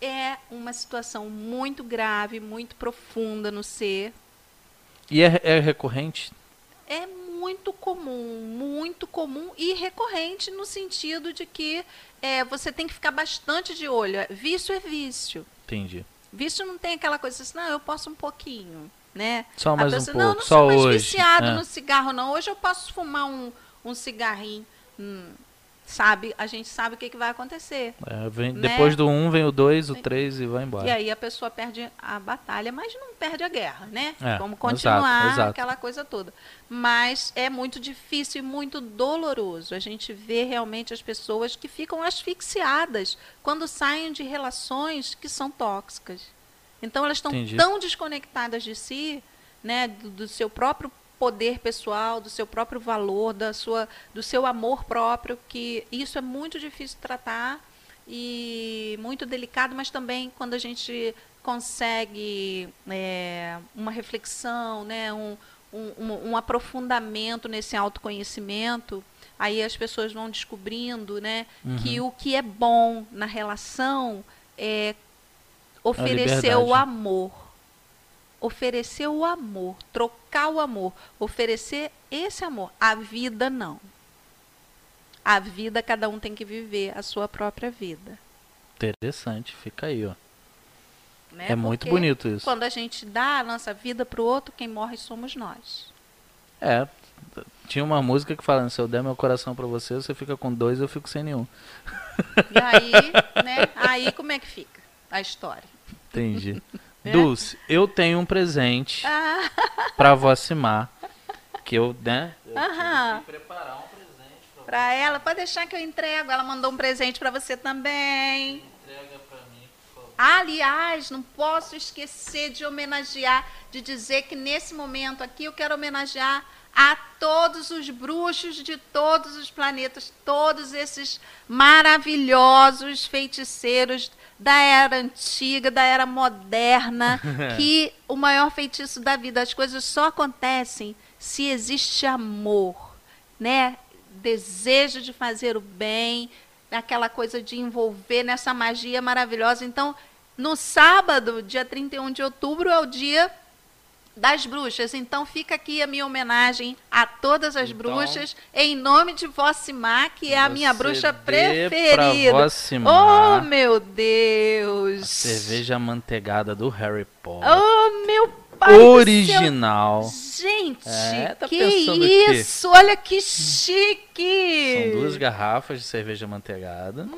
é uma situação muito grave, muito profunda no ser. E é, é recorrente? É muito comum, muito comum e recorrente no sentido de que é, você tem que ficar bastante de olho. Vício é vício. Entendi. Vício não tem aquela coisa assim, não, eu posso um pouquinho, né? Só mais pessoa, um pouco, não, não só sou mais viciado É. no cigarro, não. Hoje eu posso fumar um, um cigarrinho. Hum, sabe? A gente sabe o que, que vai acontecer. É, vem- Né? Depois do um vem o dois, o três e vai embora. E aí a pessoa perde a batalha, mas não perde a guerra, né? É, Vamos continuar exato, exato. aquela coisa toda. Mas é muito difícil e muito doloroso. A gente vê realmente as pessoas que ficam asfixiadas quando saem de relações que são tóxicas. Então elas estão tão desconectadas de si, né, do, do seu próprio poder pessoal, do seu próprio valor, da sua, do seu amor próprio, que isso é muito difícil de tratar e muito delicado, mas também quando a gente consegue é, uma reflexão, né, um, um, um- aprofundamento nesse autoconhecimento, aí as pessoas vão descobrindo né, que o que é bom na relação é oferecer o amor. Oferecer o amor, trocar o amor, oferecer esse amor. A vida não. A vida cada um tem que viver a sua própria vida. Interessante, fica aí, ó. né? É muito Porque bonito isso. Quando a gente dá a nossa vida para o outro, quem morre somos nós. É, tinha uma música que fala, se eu der meu coração pra você, você fica com dois, eu fico sem nenhum. E aí, né? Aí como é que fica a história? Entendi. É. Dulce, eu tenho um presente Ah, pra Vocimar, que eu, né? Eu Aham. que preparar um presente pra para ela, pode deixar que eu entrego. Ela mandou um presente para você também. entrega pra mim, por favor. Aliás, não posso esquecer de homenagear, de dizer que nesse momento aqui eu quero homenagear a todos os bruxos de todos os planetas, todos esses maravilhosos feiticeiros da era antiga, da era moderna, que o maior feitiço da vida, as coisas só acontecem se existe amor, né? Desejo de fazer o bem, aquela coisa de envolver nessa magia maravilhosa. Então, no sábado, dia 31 de outubro, é o dia das bruxas. Então, fica aqui a minha homenagem a todas as Então, bruxas, em nome de Vocimar, que é a minha bruxa preferida. Pra Vocimar Oh, meu Deus! a cerveja amanteigada do Harry Potter. Oh, meu pai! Original. Gente, É, tá que isso! Olha que chique! São duas garrafas de cerveja amanteigada.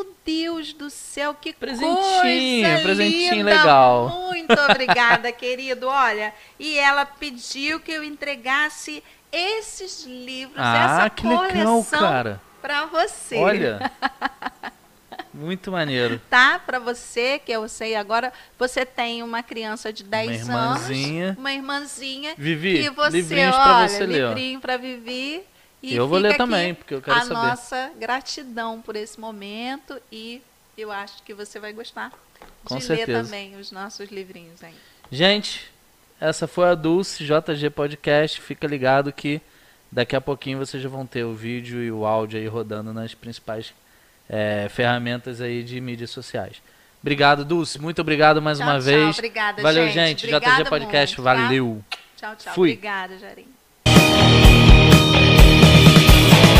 Meu Deus do céu, que Presentinho, coisa presentinho linda. legal. Muito obrigada, querido. Olha, e ela pediu que eu entregasse esses livros, Ah, essa que legal, coleção cara. para você. Olha. Muito maneiro. Tá? Para você, que eu sei agora, você tem uma criança de 10 irmãzinha. anos, uma irmãzinha Vivi, que você, livrinhos pra olha, você ler, livrinho para Vivi. E Eu vou ler também, porque eu quero a saber. nossa gratidão por esse momento e eu acho que você vai gostar Com de ler certeza. também os nossos livrinhos aí. Gente, essa foi a Dulce JG Podcast. Fica ligado que daqui a pouquinho vocês já vão ter o vídeo e o áudio aí rodando nas principais eh, ferramentas aí de mídias sociais. Obrigado, Dulce. Muito obrigado mais Tchau, uma tchau. vez. Obrigada, Valeu, gente. gente. JG Podcast. muito, tá? Valeu. Tchau, tchau. Fui. Obrigada, Jarim. Thank you.